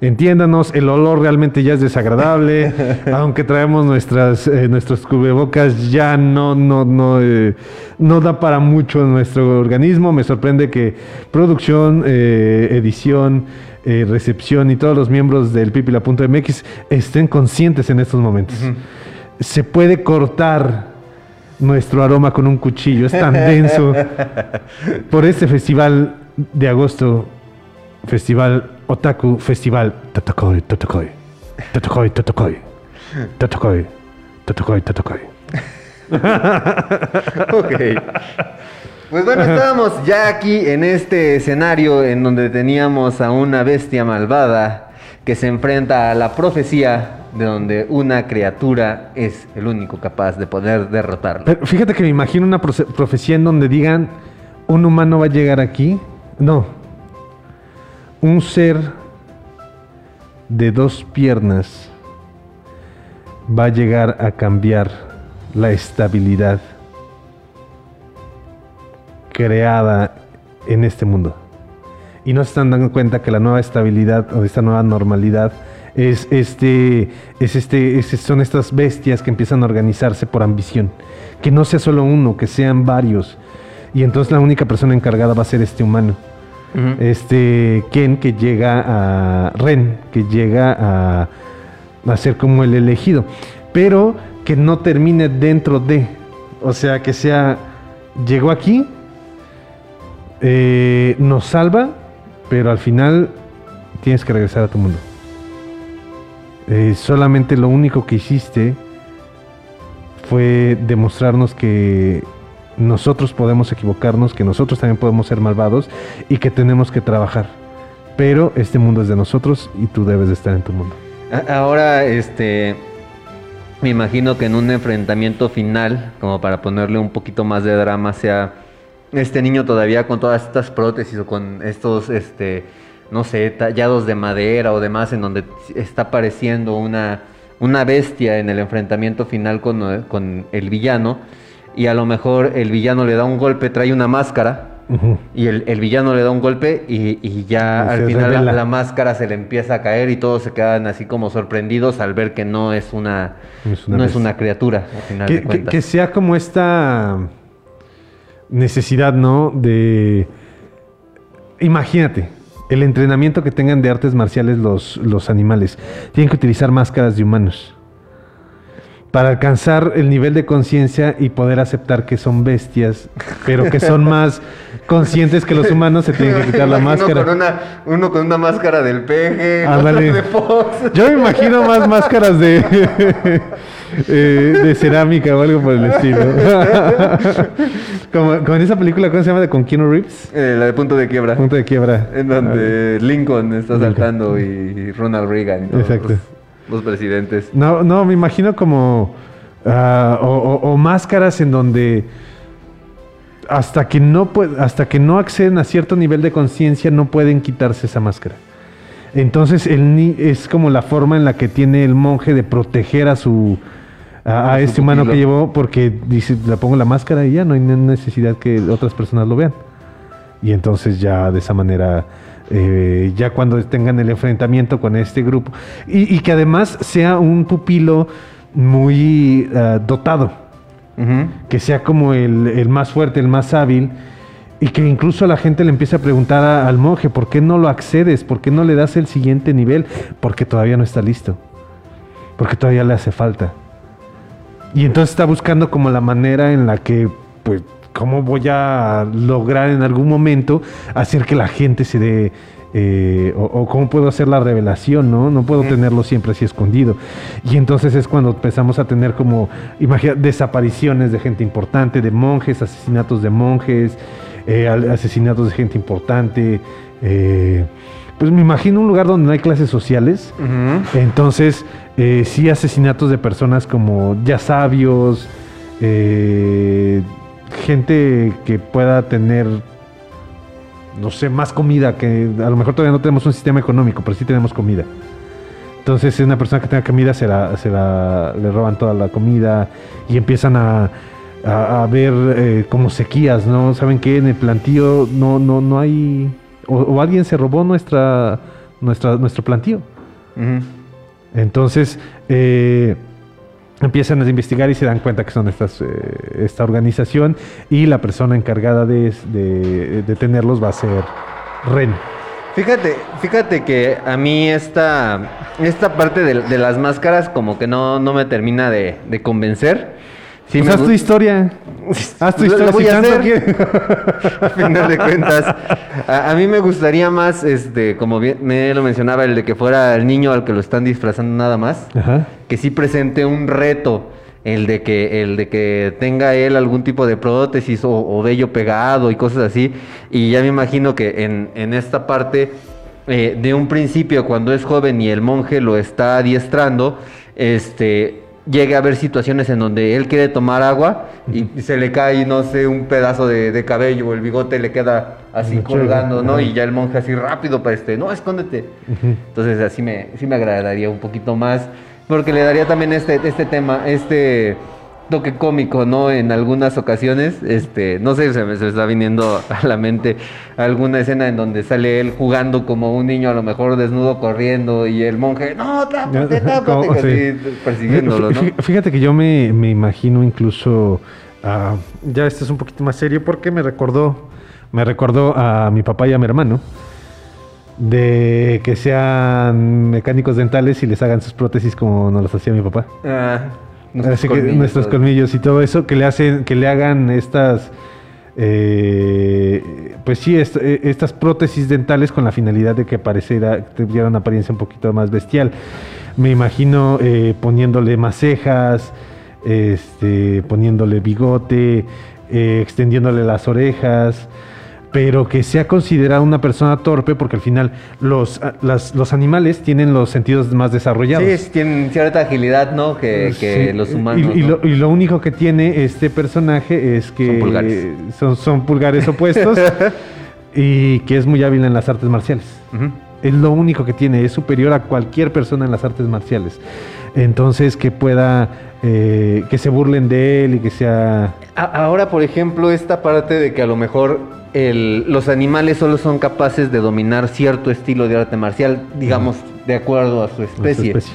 entiéndanos, el olor realmente ya es desagradable. aunque traemos nuestras, eh, nuestros cubrebocas, ya no, no, no, eh, no da para mucho nuestro organismo. Me sorprende que producción, eh, edición, eh, recepción y todos los miembros del pipila.mx estén conscientes en estos momentos. Se puede cortar nuestro aroma con un cuchillo, es tan denso. Por este festival de agosto, Festival Otaku, Festival Totokoi, Totokoi, Totokoi, Totokoi, Totokoi, Totokoi, Totokoi. Ok. Pues bueno, estábamos ya aquí en este escenario en donde teníamos a una bestia malvada que se enfrenta a la profecía de donde una criatura es el único capaz de poder derrotarlo. Pero fíjate que me imagino una profecía en donde digan, un humano va a llegar aquí. No. Un ser de dos piernas va a llegar a cambiar la estabilidad creada en este mundo. Y no se están dando cuenta que la nueva estabilidad o esta nueva normalidad es este, es este, es- son estas bestias que empiezan a organizarse por ambición. Que no sea solo uno, que sean varios. Y entonces la única persona encargada va a ser este humano. Este Ken que llega a Ren, que llega a, a ser como el elegido, pero que no termine dentro de, o sea, que sea, llegó aquí, eh, nos salva, pero al final tienes que regresar a tu mundo. Eh, solamente lo único que hiciste fue demostrarnos que nosotros podemos equivocarnos, que nosotros también podemos ser malvados y que tenemos que trabajar. Pero este mundo es de nosotros y tú debes de estar en tu mundo. Ahora, este, me imagino que en un enfrentamiento final, como para ponerle un poquito más de drama, sea este niño todavía con todas estas prótesis o con estos, este, no sé, tallados de madera o demás, en donde está apareciendo una, una bestia en el enfrentamiento final con, con el villano, y a lo mejor el villano le da un golpe, trae una máscara. Y el, el villano le da un golpe y, y ya Y al final la, la máscara se le empieza a caer y todos se quedan así como sorprendidos al ver que no es una, Es una no es una criatura, al final que, de que- cuentas. que sea como esta necesidad, ¿no? De. Imagínate, el entrenamiento que tengan de artes marciales los, los animales. Tienen que utilizar máscaras de humanos. Para alcanzar el nivel de conciencia y poder aceptar que son bestias, pero que son más conscientes que los humanos, se tienen que quitar la máscara. Con una, uno con una máscara del peje, otro de Fox. Yo me imagino más máscaras de, eh, de cerámica o algo por el estilo. como, como en esa película, ¿cómo se llama? De con Keanu Reeves. Eh, la de punto de quiebra. Punto de quiebra. En donde Lincoln está Lincoln. saltando y Ronald Reagan. y todos Exacto. Los, presidentes. No, no, me imagino como. ah, o, o- o máscaras en donde. Hasta que, no hasta que no acceden a cierto nivel de conciencia, no pueden quitarse esa máscara. Entonces el ni- es como la forma en la que tiene el monje de proteger a su a, este humano que llevó porque dice le pongo la máscara y ya no hay ne- necesidad que otras personas lo vean. Y entonces ya de esa manera eh, ya cuando tengan el enfrentamiento con este grupo y, y que además sea un pupilo muy ah, dotado que sea como el, el más fuerte, el más hábil, y que incluso la gente le empiece a preguntar a- al monje, ¿por qué no lo accedes? ¿Por qué no le das el siguiente nivel? Porque todavía no está listo, porque todavía le hace falta. Y entonces está buscando como la manera en la que, pues, ¿cómo voy a lograr en algún momento hacer que la gente se dé... eh, o, o cómo puedo hacer la revelación, ¿no? No puedo tenerlo siempre así escondido. Y entonces es cuando empezamos a tener como, imagina, desapariciones de gente importante, de monjes, asesinatos de monjes, eh, asesinatos de gente importante. eh, pues me imagino un lugar donde no hay clases sociales. Entonces, eh, sí asesinatos de personas como ya sabios, eh, gente que pueda tener, no sé, más comida, que a lo mejor todavía no tenemos un sistema económico, pero sí tenemos comida. Entonces, una persona que tenga comida se la, se la- le roban toda la comida y empiezan a, a- a ver eh, como sequías, ¿no? ¿Saben qué? En el plantío no, no, no hay... O, o alguien se robó nuestra, nuestra, nuestro plantío. Entonces, eh, empiezan a investigar y se dan cuenta que son estas, eh, esta organización y la persona encargada de, de, tenerlos va a ser Ren. Fíjate, fíjate que a mí esta, esta parte de, de las máscaras como que no, no me termina de convencer. Sí Pues haz tu historia. Haz tu historia. lo voy si a hacer. final de cuentas. A, a mí me gustaría más, este, como bien me lo mencionaba, el de que fuera el niño al que lo están disfrazando nada más. Ajá. Que sí presente un reto. El de que, el de que tenga él algún tipo de prótesis o, o vello pegado y cosas así. Y ya me imagino que en, en esta parte, eh, de un principio, cuando es joven y el monje lo está adiestrando, este llegue a haber situaciones en donde él quiere tomar agua y se le cae, no sé, un pedazo de, de cabello o el bigote le queda así Mucho, colgando, ¿no? Y ya el monje así rápido para este, no, escóndete. Entonces así me, sí me agradaría un poquito más, porque le daría también este, este tema, este toque cómico, ¿no? En algunas ocasiones, este, no sé, se me, se me está viniendo a la mente alguna escena en donde sale él jugando como un niño, a lo mejor desnudo corriendo, y el monje, no, tápate, tápate, sí. persiguiéndolo, ¿no? Fí- Fíjate que yo me, me imagino incluso, ah, ya esto es un poquito más serio porque me recordó, me recordó a mi papá y a mi hermano de que sean mecánicos dentales y les hagan sus prótesis como nos las hacía mi papá. Ah, Así que nuestros colmillos y todo eso, que le hacen, que le hagan estas, eh, pues sí, est- eh, estas prótesis dentales con la finalidad de que pareciera, tuviera una apariencia un poquito más bestial. Me imagino eh, poniéndole más cejas, este, poniéndole bigote, eh, extendiéndole las orejas, pero que sea considerada una persona torpe porque al final los, a- las- los animales tienen los sentidos más desarrollados. Sí, tienen cierta agilidad, ¿no? Que, que Sí, los humanos. Y, ¿no? lo, y lo único que tiene este personaje es que Son pulgares. son, son pulgares opuestos y que es muy hábil en las artes marciales. Es lo único que tiene, es superior a cualquier persona en las artes marciales. Entonces que pueda, eh, que se burlen de él y que sea... Ahora, por ejemplo, esta parte de que a lo mejor el- los animales solo son capaces de dominar cierto estilo de arte marcial, digamos, de acuerdo a su especie. especie.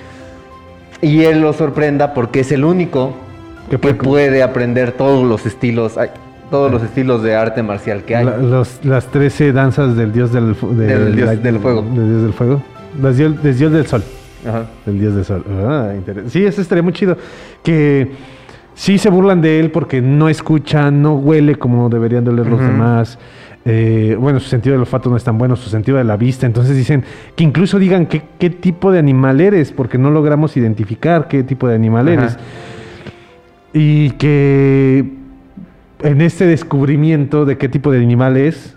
Y él lo sorprenda porque es el único que puede, aprender todos los estilos, ay, todos los estilos de arte marcial que hay. la- los- las 13 danzas del dios del, dios del fuego. Del dios del fuego. Las dios del sol. Ajá. Del dios del sol. Ah, sí, eso estaría muy chido. Que sí se burlan de él porque no escucha, no huele como deberían de oler los demás. Eh, bueno, su sentido del olfato no es tan bueno, su sentido de la vista. Entonces dicen que incluso digan qué, qué tipo de animal eres, porque no logramos identificar qué tipo de animal Ajá. eres. Y que en este descubrimiento de qué tipo de animal es,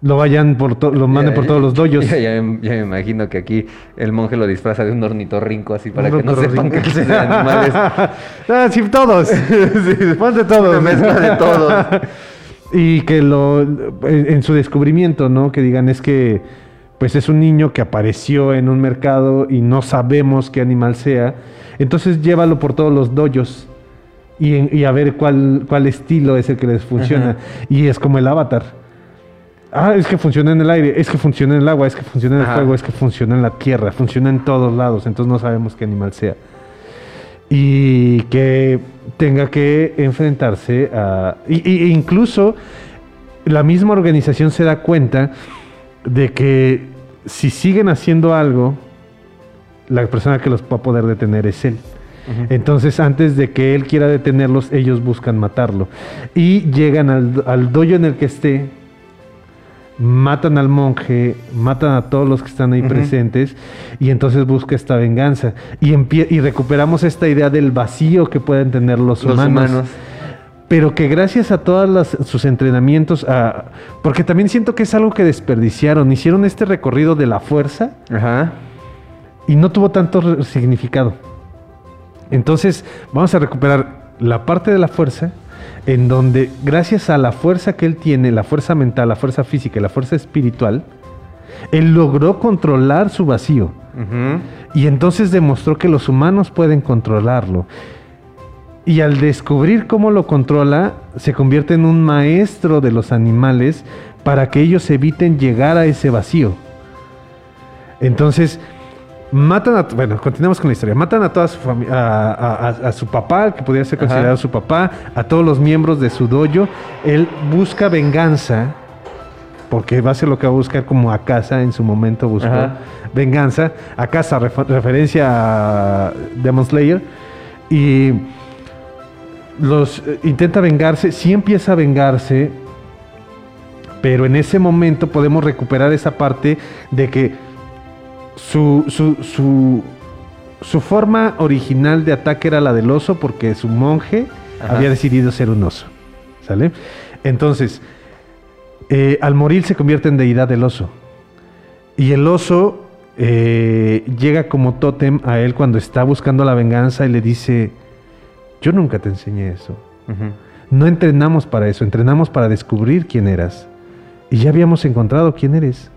lo vayan por to- lo manden Ya, por todos los doyos. Ya, ya me- ya me imagino que aquí el monje lo disfraza de un ornitorrinco así para que no sepan que es de animales. ah, sí, todos. Ponte todos. Una mezcla de todos. y que lo en, su descubrimiento, ¿no? Que digan es que pues es un niño que apareció en un mercado y no sabemos qué animal sea. Entonces llévalo por todos los doyos y, a ver cuál, cuál estilo es el que les funciona. Ajá. Y es como el avatar. Ah, es que funciona en el aire, es que funciona en el agua, es que funciona en el Ajá. fuego, es que funciona en la tierra, funciona en todos lados, entonces no sabemos qué animal sea. Y que tenga que enfrentarse a... y- y- e incluso la misma organización se da cuenta de que si siguen haciendo algo, la persona que los va a poder detener es él. Entonces, antes de que él quiera detenerlos, ellos buscan matarlo. Y llegan al, al dojo en el que esté, matan al monje, matan a todos los que están ahí presentes, y entonces busca esta venganza. Y, y recuperamos esta idea del vacío que pueden tener los, Los humanos. humanos. Pero que gracias a todos sus entrenamientos, a- porque también siento que es algo que desperdiciaron, hicieron este recorrido de la fuerza Ajá. y no tuvo tanto significado. Entonces, vamos a recuperar la parte de la fuerza, en donde gracias a la fuerza que él tiene, la fuerza mental, la fuerza física y la fuerza espiritual, él logró controlar su vacío. Y entonces demostró que los humanos pueden controlarlo. Y al descubrir cómo lo controla, se convierte en un maestro de los animales para que ellos eviten llegar a ese vacío. Entonces, matan a... Bueno, continuamos con la historia. Matan a toda su familia, a, a- su papá, que podría ser Ajá. considerado su papá, a todos los miembros de su dojo. Él busca venganza, porque va a ser lo que va a buscar como a casa en su momento buscó Ajá. venganza. A casa, refer- referencia a Demon Slayer. Y los eh, intenta vengarse, sí empieza a vengarse, pero en ese momento podemos recuperar esa parte de que su, su, su, su forma original de ataque era la del oso porque su monje Ajá. había decidido ser un oso. ¿Sale? Entonces, eh, al morir se convierte en deidad del oso. Y el oso eh, llega como tótem a él cuando está buscando la venganza y le dice, yo nunca te enseñé eso. No entrenamos para eso, entrenamos para descubrir quién eras. Y ya habíamos encontrado quién eres.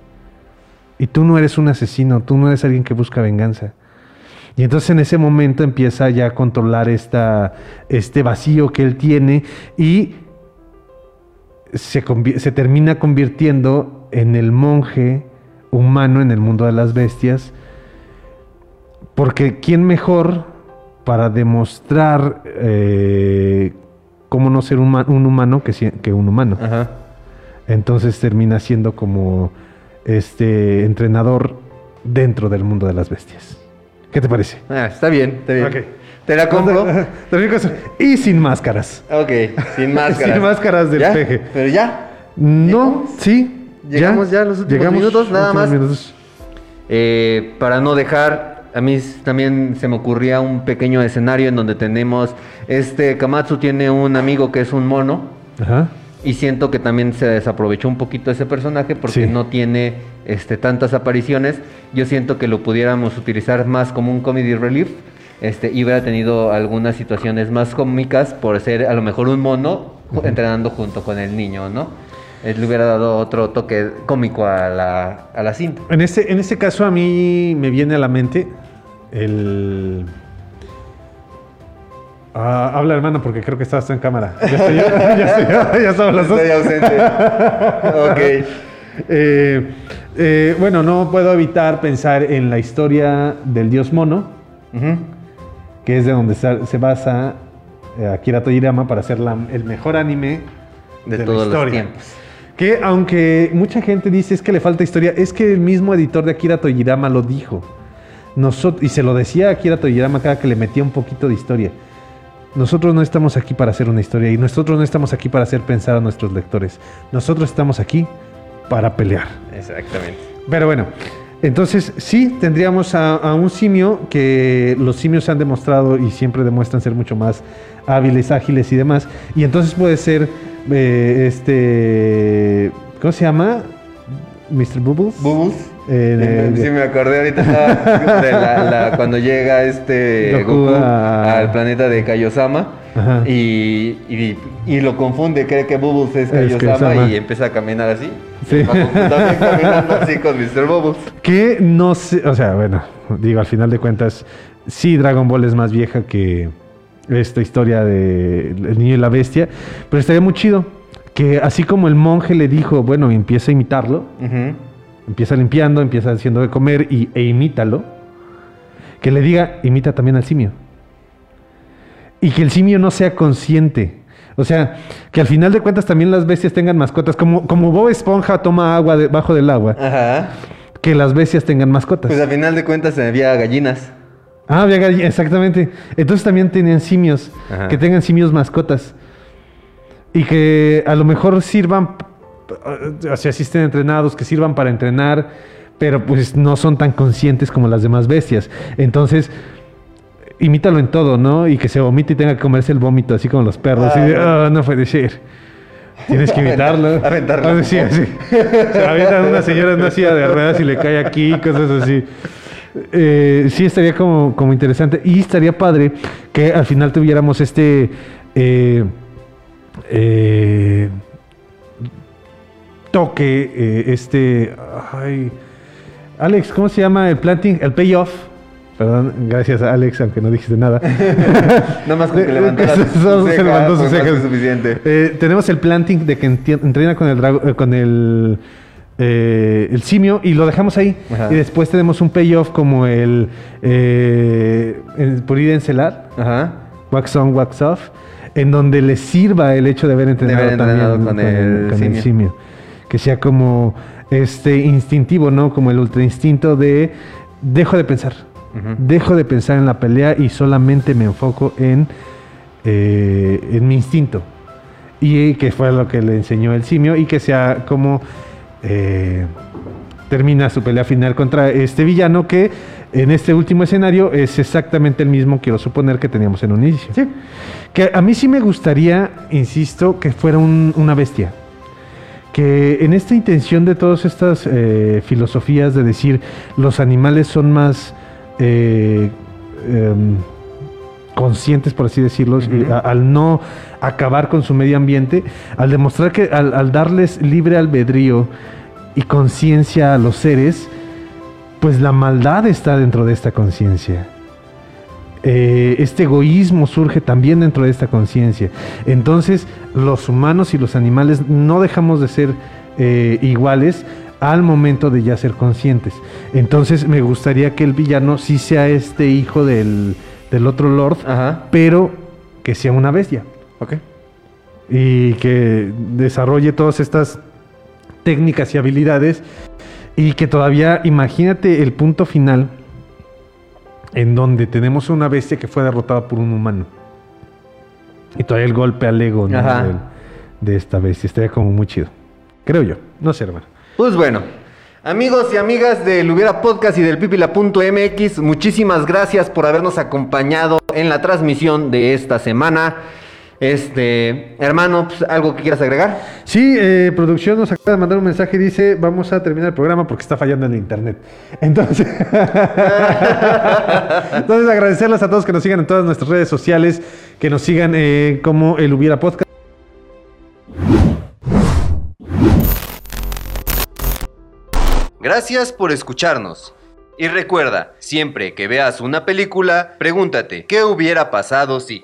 Y tú no eres un asesino, tú no eres alguien que busca venganza. Y entonces en ese momento empieza ya a controlar esta, este vacío que él tiene y se, termina convirtiendo en el monje humano en el mundo de las bestias. Porque ¿quién mejor para demostrar eh, cómo no ser un, ma- un humano que un humano? Entonces termina siendo como este entrenador dentro del mundo de las bestias. ¿Qué te parece? Ah, está bien, está bien. Te la compro. Y sin máscaras. Ok, sin máscaras. Sin máscaras del ¿Ya? peje. Pero ya. No, sí. Llegamos ya a los últimos Llegamos minutos, nada últimos más. minutos. Eh, para no dejar, a mí también se me ocurría un pequeño escenario en donde tenemos, este Kamatsu tiene un amigo que es un mono Ajá. Y siento que también se desaprovechó un poquito ese personaje porque Sí. no tiene este, tantas apariciones. Yo siento que lo pudiéramos utilizar más como un comedy relief. Este, y hubiera tenido algunas situaciones más cómicas por ser a lo mejor un mono entrenando junto con el niño, ¿no? Le hubiera dado otro toque cómico a la, a la cinta. En este, en este caso a mí me viene a la mente el... Ah, habla hermano porque creo que estabas en cámara. Ya estoy, ya, estoy- ya estamos las dos. Estoy ausente. Ok. Eh, eh, bueno, no puedo evitar pensar en la historia del dios mono, que es de donde se basa eh, Akira Toriyama para hacer la- el mejor anime De la todos los historia. tiempos. Que aunque mucha gente dice es que le falta historia, es que el mismo editor de Akira Toriyama lo dijo. Nosotros, y se lo decía a Akira Toriyama cada que le metía un poquito de historia. Nosotros no estamos aquí para hacer una historia y nosotros no estamos aquí para hacer pensar a nuestros lectores. Nosotros estamos aquí para pelear. Exactamente. Pero bueno, entonces sí tendríamos a, a un simio que los simios han demostrado y siempre demuestran ser mucho más hábiles, ágiles y demás. Y entonces puede ser eh, este. ¿Cómo se llama? Mr. Bubbles. Bubbles. Eh, sí, me acordé ahorita estaba de la- la- cuando llega este Goku Goku, a- al planeta de Kaiosama y, y, y lo confunde, cree que Bubbles es Es Kaiosama y empieza a caminar así. Sí. También caminando así con Mr. Bubbles. Que no sé, o sea, bueno, digo, al final de cuentas, sí, Dragon Ball es más vieja que esta historia de El niño y la bestia, pero estaría muy chido que así como el monje le dijo, bueno, empieza a imitarlo, empieza limpiando, empieza haciendo de comer y, e imítalo, que le diga, imita también al simio. Y que el simio no sea consciente. O sea, que al final de cuentas también las bestias tengan mascotas, como, como Bob Esponja toma agua debajo del agua, Ajá. que las bestias tengan mascotas. Pues al final de cuentas había gallinas. Ah, había gall- exactamente. Entonces también tenían simios, Ajá. que tengan simios mascotas. Y que a lo mejor sirvan, o sea, sí estén entrenados, que sirvan para entrenar, pero pues no son tan conscientes como las demás bestias. Entonces, imítalo en todo, ¿no? Y que se vomite y tenga que comerse el vómito, así como los perros. Ah, y de, no. "Ah, no puede ser. Tienes que imitarlo. Aventarlo. Ah, sí, sí. Se avienta una señora en una silla de ruedas y le cae aquí, cosas así. Eh, sí, estaría como, como interesante. Y estaría padre que al final tuviéramos este. eh, eh, toque, eh, este. Ay, Alex, ¿cómo se llama el planting? El payoff. Perdón, gracias a Alex, aunque no dijiste nada. Nada más con que levantó sus cejas. suficiente. Eh, tenemos el planting de que entrena con el drago- eh, con el eh, el simio y lo dejamos ahí. Ajá. Y después tenemos un payoff como el, eh, el pulir encelar, wax on, wax off, en donde le sirva el hecho de haber entrenado, haber entrenado también con el con simio. simio. Que sea como este instintivo, ¿no? Como el ultra instinto de dejo de pensar. Dejo de pensar en la pelea y solamente me enfoco en, eh, en mi instinto. Y que fue lo que le enseñó el simio y que sea como eh, termina su pelea final contra este villano que en este último escenario es exactamente el mismo, quiero suponer, que teníamos en un inicio. Que a mí sí me gustaría, insisto, que fuera un- una bestia. Que en esta intención de todas estas eh, filosofías de decir los animales son más eh, em, conscientes, por así decirlo, a- al no acabar con su medio ambiente, al demostrar que al, al darles libre albedrío y conciencia a los seres, pues la maldad está dentro de esta conciencia. Eh, este egoísmo surge también dentro de esta conciencia. Entonces, los humanos y los animales no dejamos de ser eh, iguales al momento de ya ser conscientes. Entonces, me gustaría que el villano sí sea este hijo del, del otro Lord, pero que sea una bestia. Ok. Y que desarrolle todas estas técnicas y habilidades. Y que todavía, imagínate el punto final en donde tenemos una bestia que fue derrotada por un humano. Y todavía el golpe al ego de esta bestia. Estaría como muy chido. Creo yo. No sé, hermano. Pues bueno, amigos y amigas del Hubiera Podcast y del Pipila.mx, muchísimas gracias por habernos acompañado en la transmisión de esta semana. Este, hermano, pues, ¿algo que quieras agregar? Sí, eh, producción nos acaba de mandar un mensaje y dice, vamos a terminar el programa porque está fallando el internet. Entonces, entonces agradecerles a todos que nos sigan en todas nuestras redes sociales, que nos sigan eh, como el Hubiera Podcast. Gracias por escucharnos. Y recuerda, siempre que veas una película, pregúntate, ¿qué hubiera pasado si?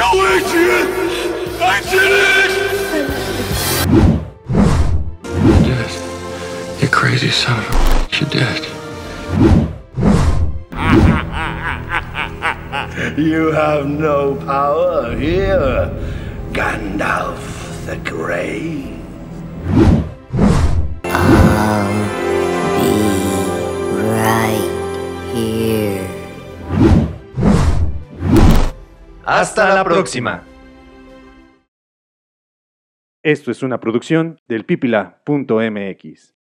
Я выкинет! Выкинет! You're dead. You crazy son of a... You're dead. you have no power here, Gandalf the Grey. I'll be right here. Hasta la próxima. Esto es una producción del pipila.mx.